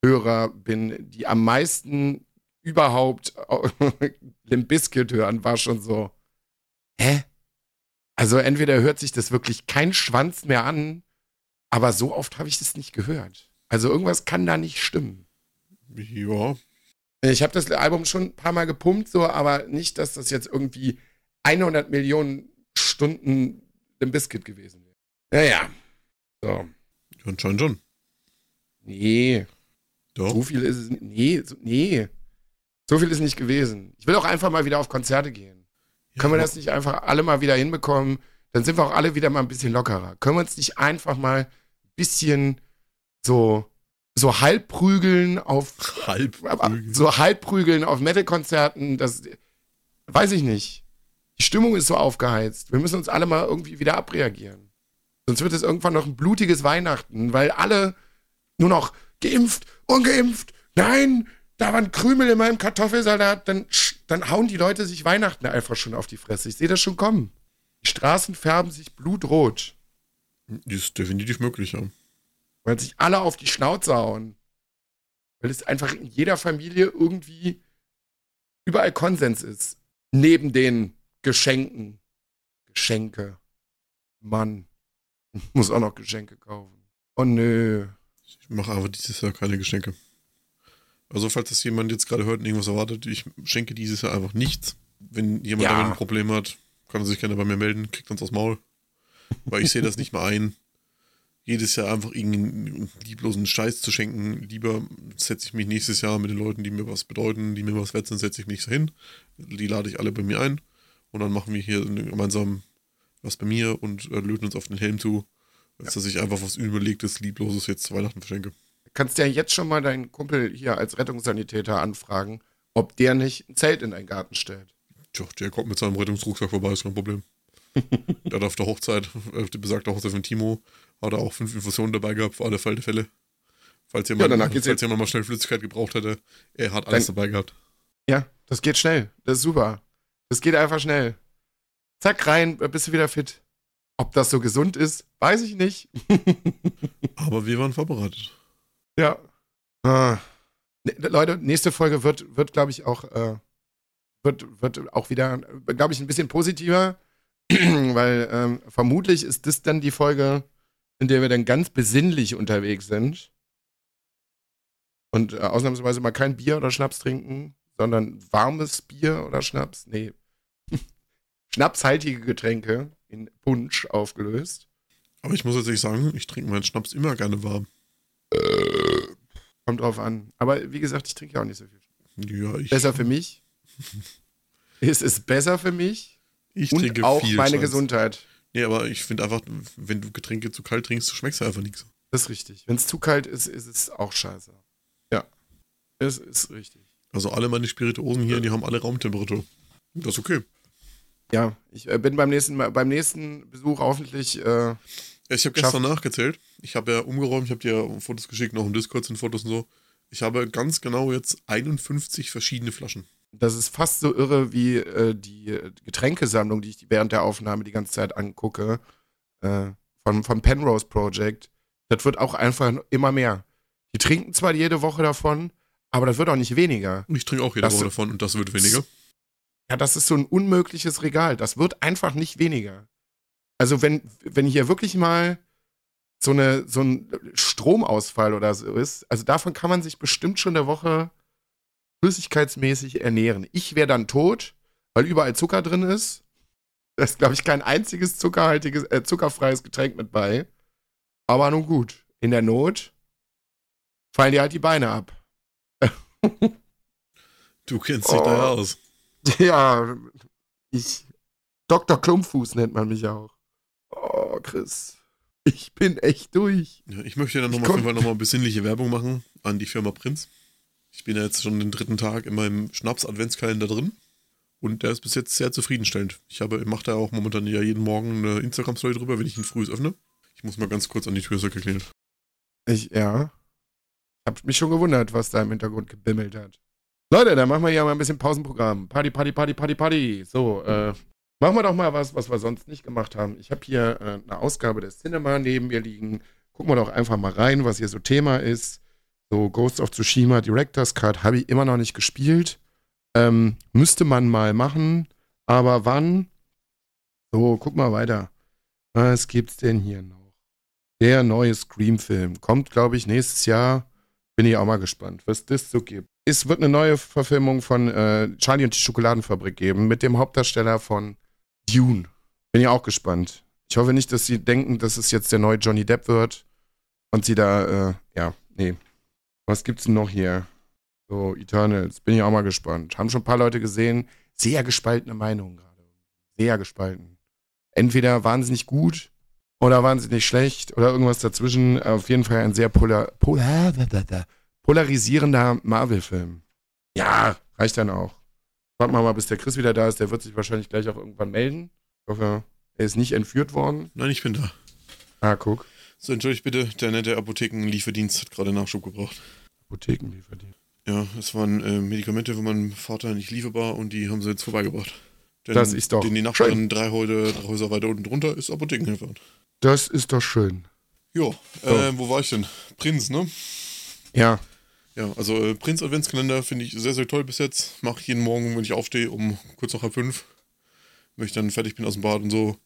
Hörer bin, die am meisten überhaupt Limp Bizkit hören, war schon so. Hä? Also entweder hört sich das wirklich kein Schwanz mehr an, aber so oft habe ich das nicht gehört. Also irgendwas kann da nicht stimmen.
Ja,
Ich habe das Album schon ein paar Mal gepumpt, so, aber nicht, dass das jetzt irgendwie 100 Millionen Stunden im Biscuit gewesen wäre. Naja. So.
anscheinend schon.
Nee.
Doch.
So viel ist es. Nee, so, nee. So viel ist nicht gewesen. Ich will auch einfach mal wieder auf Konzerte gehen.
Ja,
Können wir das nicht einfach alle mal wieder hinbekommen? Dann sind wir auch alle wieder mal ein bisschen lockerer. Können wir uns nicht einfach mal ein bisschen so, so halb prügeln auf,
Halb.
aber so halb prügeln auf Metal-Konzerten? Das weiß ich nicht. Die Stimmung ist so aufgeheizt. Wir müssen uns alle mal irgendwie wieder abreagieren. Sonst wird es irgendwann noch ein blutiges Weihnachten, weil alle nur noch geimpft, ungeimpft, nein, da waren Krümel in meinem Kartoffelsalat, dann, dann hauen die Leute sich Weihnachten einfach schon auf die Fresse. Ich sehe das schon kommen. Die Straßen färben sich blutrot,
Das ist definitiv möglich, ja.
weil sich alle auf die Schnauze hauen. Weil es einfach in jeder Familie irgendwie überall Konsens ist. Neben den Geschenken. Geschenke. Mann. Ich muss auch noch Geschenke kaufen. Oh nö.
Ich mache aber dieses Jahr keine Geschenke. Also, falls das jemand jetzt gerade hört und irgendwas erwartet, ich schenke dieses Jahr einfach nichts. Wenn jemand
Ja.
damit ein Problem hat, kann er sich gerne bei mir melden, kriegt uns aufs Maul. Weil ich sehe das nicht mehr ein. Jedes Jahr einfach irgendeinen lieblosen Scheiß zu schenken. Lieber setze ich mich nächstes Jahr mit den Leuten, die mir was bedeuten, die mir was wert sind, setze ich mich so hin. Die lade ich alle bei mir ein. Und dann machen wir hier gemeinsam was bei mir und äh, löten uns auf den Helm zu, als dass ich einfach was Unüberlegtes, Liebloses jetzt zu Weihnachten verschenke.
kannst ja jetzt schon mal deinen Kumpel hier als Rettungssanitäter anfragen, ob der nicht ein Zelt in deinen Garten stellt.
Tja, der kommt mit seinem Rettungsrucksack vorbei, ist kein Problem. der hat auf der Hochzeit, auf der besagten Hochzeit von Timo, hat er auch fünf Infusionen dabei gehabt, für alle Fälle. Falls jemand,
danach geht's
falls jemand mal schnell Flüssigkeit gebraucht hätte, er hat alles
Dann-
dabei gehabt.
Ja, das geht schnell. Das ist super. Das geht einfach schnell. Zack, rein, bist du wieder fit. Ob das so gesund ist, weiß ich nicht.
Aber wir waren vorbereitet.
ja. Ah. Ne, Leute, nächste Folge wird, wird glaube ich, auch, äh, wird, wird auch wieder, glaube ich, ein bisschen positiver, weil ähm, vermutlich ist das dann die Folge, in der wir dann ganz besinnlich unterwegs sind und äh, ausnahmsweise mal kein Bier oder Schnaps trinken, sondern warmes Bier oder Schnaps, nee, schnapshaltige Getränke in Punsch aufgelöst.
Aber ich muss jetzt nicht sagen, ich trinke meinen Schnaps immer gerne warm.
Kommt drauf an. Aber wie gesagt, ich trinke ja auch nicht so viel.
Ja, ich,
Besser für mich. es ist besser für mich
ich
und
trinke
auch
viel
meine
Scheiß.
Gesundheit.
Nee, aber ich finde einfach, wenn du Getränke zu kalt trinkst, schmeckst du einfach nichts.
Das ist richtig. Wenn es zu kalt ist, ist es auch scheiße. Ja. Es ist richtig.
Also alle meine Spirituosen hier, die haben alle Raumtemperatur. Das ist okay.
Ja, ich äh, bin beim nächsten, beim nächsten Besuch hoffentlich. Äh,
Ich habe gestern nachgezählt. Ich habe ja umgeräumt, ich habe dir Fotos geschickt, noch im Discord sind Fotos und so. Ich habe ganz genau jetzt 51 verschiedene Flaschen.
das ist fast so irre wie äh, die Getränkesammlung, die ich während der Aufnahme die ganze Zeit angucke. Äh, vom, vom Penrose Project. Das wird auch einfach immer mehr. Die trinken zwar jede Woche davon, aber das wird auch nicht weniger.
Und ich trinke auch jede
Das-
Woche davon und das wird weniger.
Ja, das ist so ein unmögliches Regal. Das wird einfach nicht weniger. Also wenn, wenn hier wirklich mal so, eine, so ein Stromausfall oder so ist, also davon kann man sich bestimmt schon eine Woche flüssigkeitsmäßig ernähren. Ich wäre dann tot, weil überall Zucker drin ist. Da ist, glaube ich, kein einziges zuckerhaltiges, äh, zuckerfreies Getränk mit bei. Aber nun gut, in der Not fallen dir halt die Beine ab.
Du kennst dich
Oh.
da aus.
Ja, ich. Dr. Klumpfuß nennt man mich auch. Oh, Chris. Ich bin echt durch.
Ja, ich möchte dann
Ich
nochmal auf
konnt-
jeden Fall nochmal besinnliche Werbung machen an die Firma Prinz. Ich bin ja jetzt schon den dritten Tag in meinem Schnaps-Adventskalender drin. Und der ist bis jetzt sehr zufriedenstellend. Ich habe, mache da auch momentan ja jeden Morgen eine Instagram-Story drüber, wenn ich ihn früh öffne. Ich muss mal ganz kurz an die Tür klingeln.
Ich, ja. Hab mich schon gewundert, was da im Hintergrund gebimmelt hat. Leute, dann machen wir hier mal ein bisschen Pausenprogramm. Party, Party, Party, Party, Party. So, äh, machen wir doch mal was, was wir sonst nicht gemacht haben. Ich habe hier äh, eine Ausgabe des Cinema neben mir liegen. Gucken wir doch einfach mal rein, was hier so Thema ist. So, Ghost of Tsushima Director's Cut habe ich immer noch nicht gespielt. Ähm, müsste man mal machen. Aber wann? So, guck mal weiter. Was gibt's denn hier noch? Der neue Scream-Film. Kommt, glaube ich, nächstes Jahr. Bin ich auch mal gespannt, was das so gibt. Es wird eine neue Verfilmung von äh, Charlie und die Schokoladenfabrik geben mit dem Hauptdarsteller von Dune. Bin ich auch gespannt. Ich hoffe nicht, dass sie denken, dass es jetzt der neue Johnny Depp wird und sie da, äh, ja, nee. Was gibt's denn noch hier? So, Eternals, bin ich auch mal gespannt. Haben schon ein paar Leute gesehen. Sehr gespaltene Meinungen gerade. Sehr gespalten. Entweder wahnsinnig gut oder wahnsinnig schlecht oder irgendwas dazwischen. Auf jeden Fall ein sehr polar, polar, polarisierender Marvel-Film. Ja, reicht dann auch. Warten wir mal, bis der Chris wieder da ist. Der wird sich wahrscheinlich gleich auch irgendwann melden. Ich hoffe, er ist nicht entführt worden.
Nein, ich bin da.
Ah, guck.
So, entschuldigt bitte, der nette Apothekenlieferdienst hat gerade Nachschub gebraucht.
Apothekenlieferdienst.
Ja, es waren äh, Medikamente von meinem Vater nicht lieferbar und die haben sie jetzt vorbeigebracht. Denn,
Das ist doch
Den die Nachbarn drei, Häuser, drei Häuser weiter unten drunter ist Apothekenhilfe.
Das ist doch schön.
Jo, äh, wo war ich denn? Prinz, ne?
Ja,
Ja, also äh, Prinz Adventskalender finde ich sehr, sehr toll bis jetzt. Mache ich jeden Morgen, wenn ich aufstehe, um kurz nach halb fünf. Wenn ich dann fertig bin aus dem Bad und so,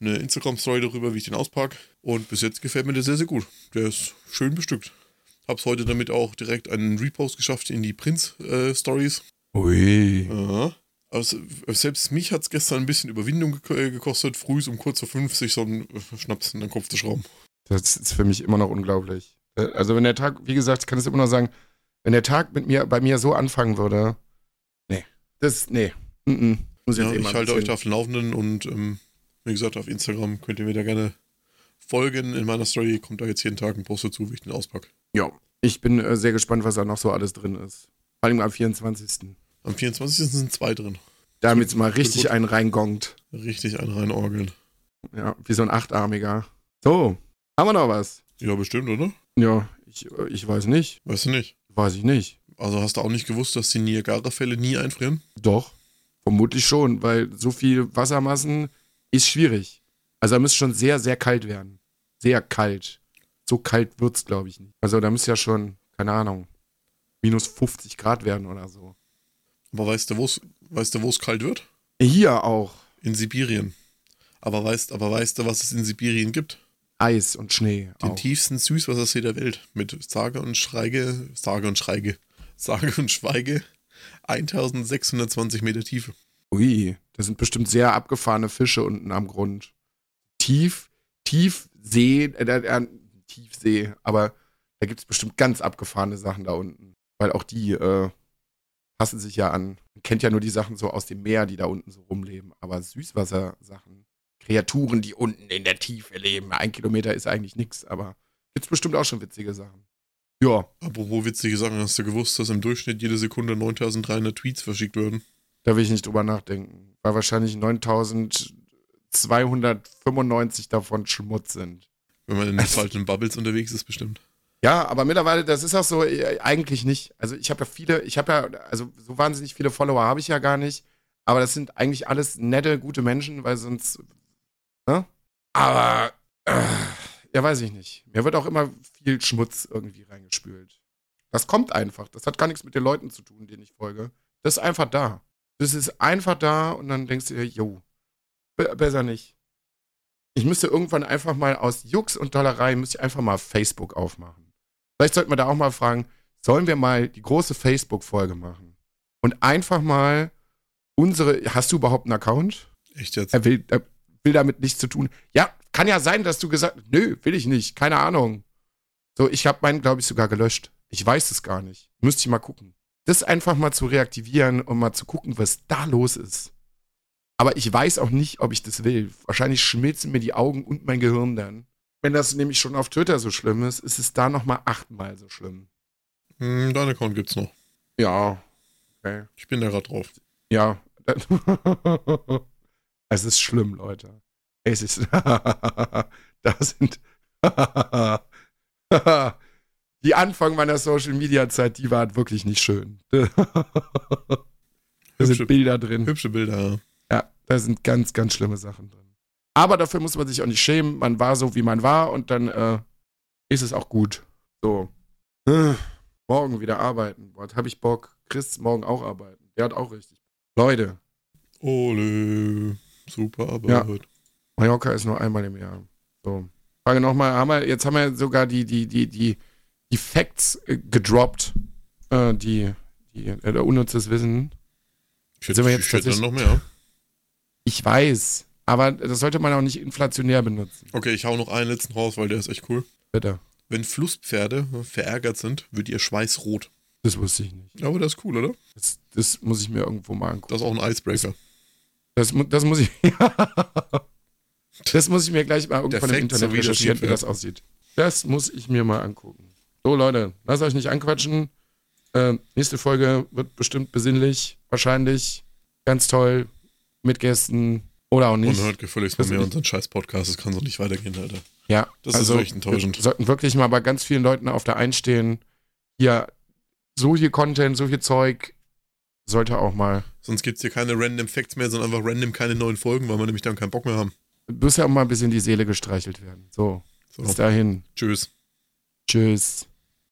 eine Instagram-Story darüber, wie ich den auspacke. Und bis jetzt gefällt mir der sehr, sehr gut. Der ist schön bestückt. Hab's heute damit auch direkt einen Repost geschafft in die Prinz-Stories.
Ui.
Aha. Also, selbst mich hat's gestern ein bisschen Überwindung gek äh, gekostet, früh um kurz vor fünf sich so einen äh, Schnaps in den Kopf zu schrauben.
Das ist für mich immer noch unglaublich. Äh, Also wenn der Tag, wie gesagt, ich kann es immer noch sagen, wenn der Tag mit mir, bei mir so anfangen würde, nee, das, nee, mm -mm. muss
Ja,
jetzt eh
ich halte euch da auf dem Laufenden und ähm, wie gesagt, auf Instagram könnt ihr mir da gerne folgen. In meiner Story kommt da jetzt jeden Tag ein Post dazu, wie ich den auspacke.
Ja, ich bin äh, sehr gespannt, was da noch so alles drin ist. Vor allem am 24.
Am 24. sind zwei drin.
Damit es mal richtig einen reingongt.
Richtig ein reinorgeln.
Ja, wie so ein Achtarmiger. So, haben wir noch was?
Ja, bestimmt, oder?
Ja, ich, äh, ich weiß nicht.
Weißt du nicht.
Weiß ich nicht.
Also hast du auch nicht gewusst, dass die Niagara-Fälle nie einfrieren?
Doch, vermutlich schon, weil so viel Wassermassen ist schwierig. Also da müsste schon sehr, sehr kalt werden. Sehr kalt. So kalt wird's, glaube ich, nicht. Also da müsste ja schon, keine Ahnung, minus 50 Grad werden oder so.
Aber weißt du, wo es weißt du, es kalt wird?
Hier auch
In Sibirien. Aber weißt, aber weißt du, was es in Sibirien gibt?
Eis und Schnee.
Den
auch.
tiefsten Süßwassersee der Welt. Mit sage und schreige, sage und schreige, sage und schweige 1620 Meter Tiefe.
Ui, da sind bestimmt sehr abgefahrene Fische unten am Grund. Tief, Tiefsee, äh, äh, Tiefsee, aber da gibt es bestimmt ganz abgefahrene Sachen da unten. Weil auch die äh, passen sich ja an. Man kennt ja nur die Sachen so aus dem Meer, die da unten so rumleben. Aber Süßwassersachen, Kreaturen, die unten in der Tiefe leben. Ein Kilometer ist eigentlich nichts, aber gibt es bestimmt auch schon witzige Sachen. Ja,
Apropos witzige Sachen, hast du gewusst, dass im Durchschnitt jede Sekunde 9300 Tweets verschickt werden?
da will ich nicht drüber nachdenken. Weil wahrscheinlich 9295 davon Schmutz sind.
Wenn man in den falschen Bubbles unterwegs ist, bestimmt.
Ja, aber mittlerweile, das ist auch so, äh, eigentlich nicht. Also ich habe ja viele, ich habe ja, also so wahnsinnig viele Follower habe ich ja gar nicht. Aber das sind eigentlich alles nette, gute Menschen, weil sonst, ne? Aber, äh, ja, weiß ich nicht. Mir wird auch immer viel Schmutz irgendwie reingespült. Das kommt einfach. Das hat gar nichts mit den Leuten zu tun, denen ich folge. Das ist einfach da. Das ist einfach da und dann denkst du dir, jo, be besser nicht. Ich müsste irgendwann einfach mal aus Jux und Dollerei, müsste ich einfach mal Facebook aufmachen. Vielleicht sollten wir da auch mal fragen, sollen wir mal die große Facebook-Folge machen? Und einfach mal unsere, hast du überhaupt einen Account?
Echt jetzt?
Er will, er will damit nichts zu tun. Ja, kann ja sein, dass du gesagt nö, will ich nicht, keine Ahnung. So, ich habe meinen, glaube ich, sogar gelöscht. Ich weiß es gar nicht. Müsste ich mal gucken. Das einfach mal zu reaktivieren und mal zu gucken, was da los ist. Aber ich weiß auch nicht, ob ich das will. Wahrscheinlich schmilzen mir die Augen und mein Gehirn dann. Wenn das nämlich schon auf Twitter so schlimm ist, ist es da nochmal achtmal so schlimm.
Hm, dein Account gibt's noch.
Ja. Okay.
Ich bin da gerade drauf.
Ja. es ist schlimm, Leute. Es ist. da sind. die Anfang meiner Social Media Zeit, die waren wirklich nicht schön. da
Hübsche-
sind Bilder drin.
Hübsche Bilder, ja.
Da sind ganz, ganz schlimme Sachen drin. Aber dafür muss man sich auch nicht schämen. Man war so, wie man war und dann äh, ist es auch gut. So. Äh, morgen wieder arbeiten. Boah, habe ich Bock. Chris morgen auch arbeiten. Der hat auch richtig. Leute,
Ole. Super Arbeit.
Ja. Mallorca ist nur einmal im Jahr. So. Frage nochmal, haben wir, jetzt haben wir sogar die, die, die, die, die Facts äh, gedroppt, äh, die, die äh, unnützes Wissen.
Ich hätte,
wir jetzt
ich hätte noch mehr.
Ich weiß, aber das sollte man auch nicht inflationär benutzen.
Okay, ich hau noch einen letzten raus, weil der ist echt cool.
Bitte.
wenn Flusspferde verärgert sind, wird ihr Schweiß rot.
Das wusste ich nicht.
Aber das ist cool, oder?
Das, das muss ich mir irgendwo mal angucken.
Das ist auch ein Icebreaker.
Das, mu- das muss ich. das muss ich mir gleich mal irgendwann im
Defekt, so
Internet
das
recherchieren, wie das aussieht. Das muss ich mir mal angucken. So, Leute, lasst euch nicht anquatschen. Äh, nächste Folge wird bestimmt besinnlich, wahrscheinlich ganz toll, mit Gästen oder auch
Und
nicht.
hört gefälligst mal
Das
mehr
ist-
unseren scheiß Podcast. Das kann so nicht weitergehen, Alter.
Ja,
Das ist
also
echt enttäuschend.
Wir sollten wirklich mal bei ganz vielen Leuten auf der Einstehen. Hier, so viel Content, so viel Zeug, sollte auch mal.
Sonst gibt es hier keine Random Facts mehr, sondern einfach random keine neuen Folgen, weil wir nämlich dann keinen Bock mehr haben.
Muss ja auch mal ein bisschen die Seele gestreichelt werden. So,
So,
bis dahin.
tschüss.
Tschüss.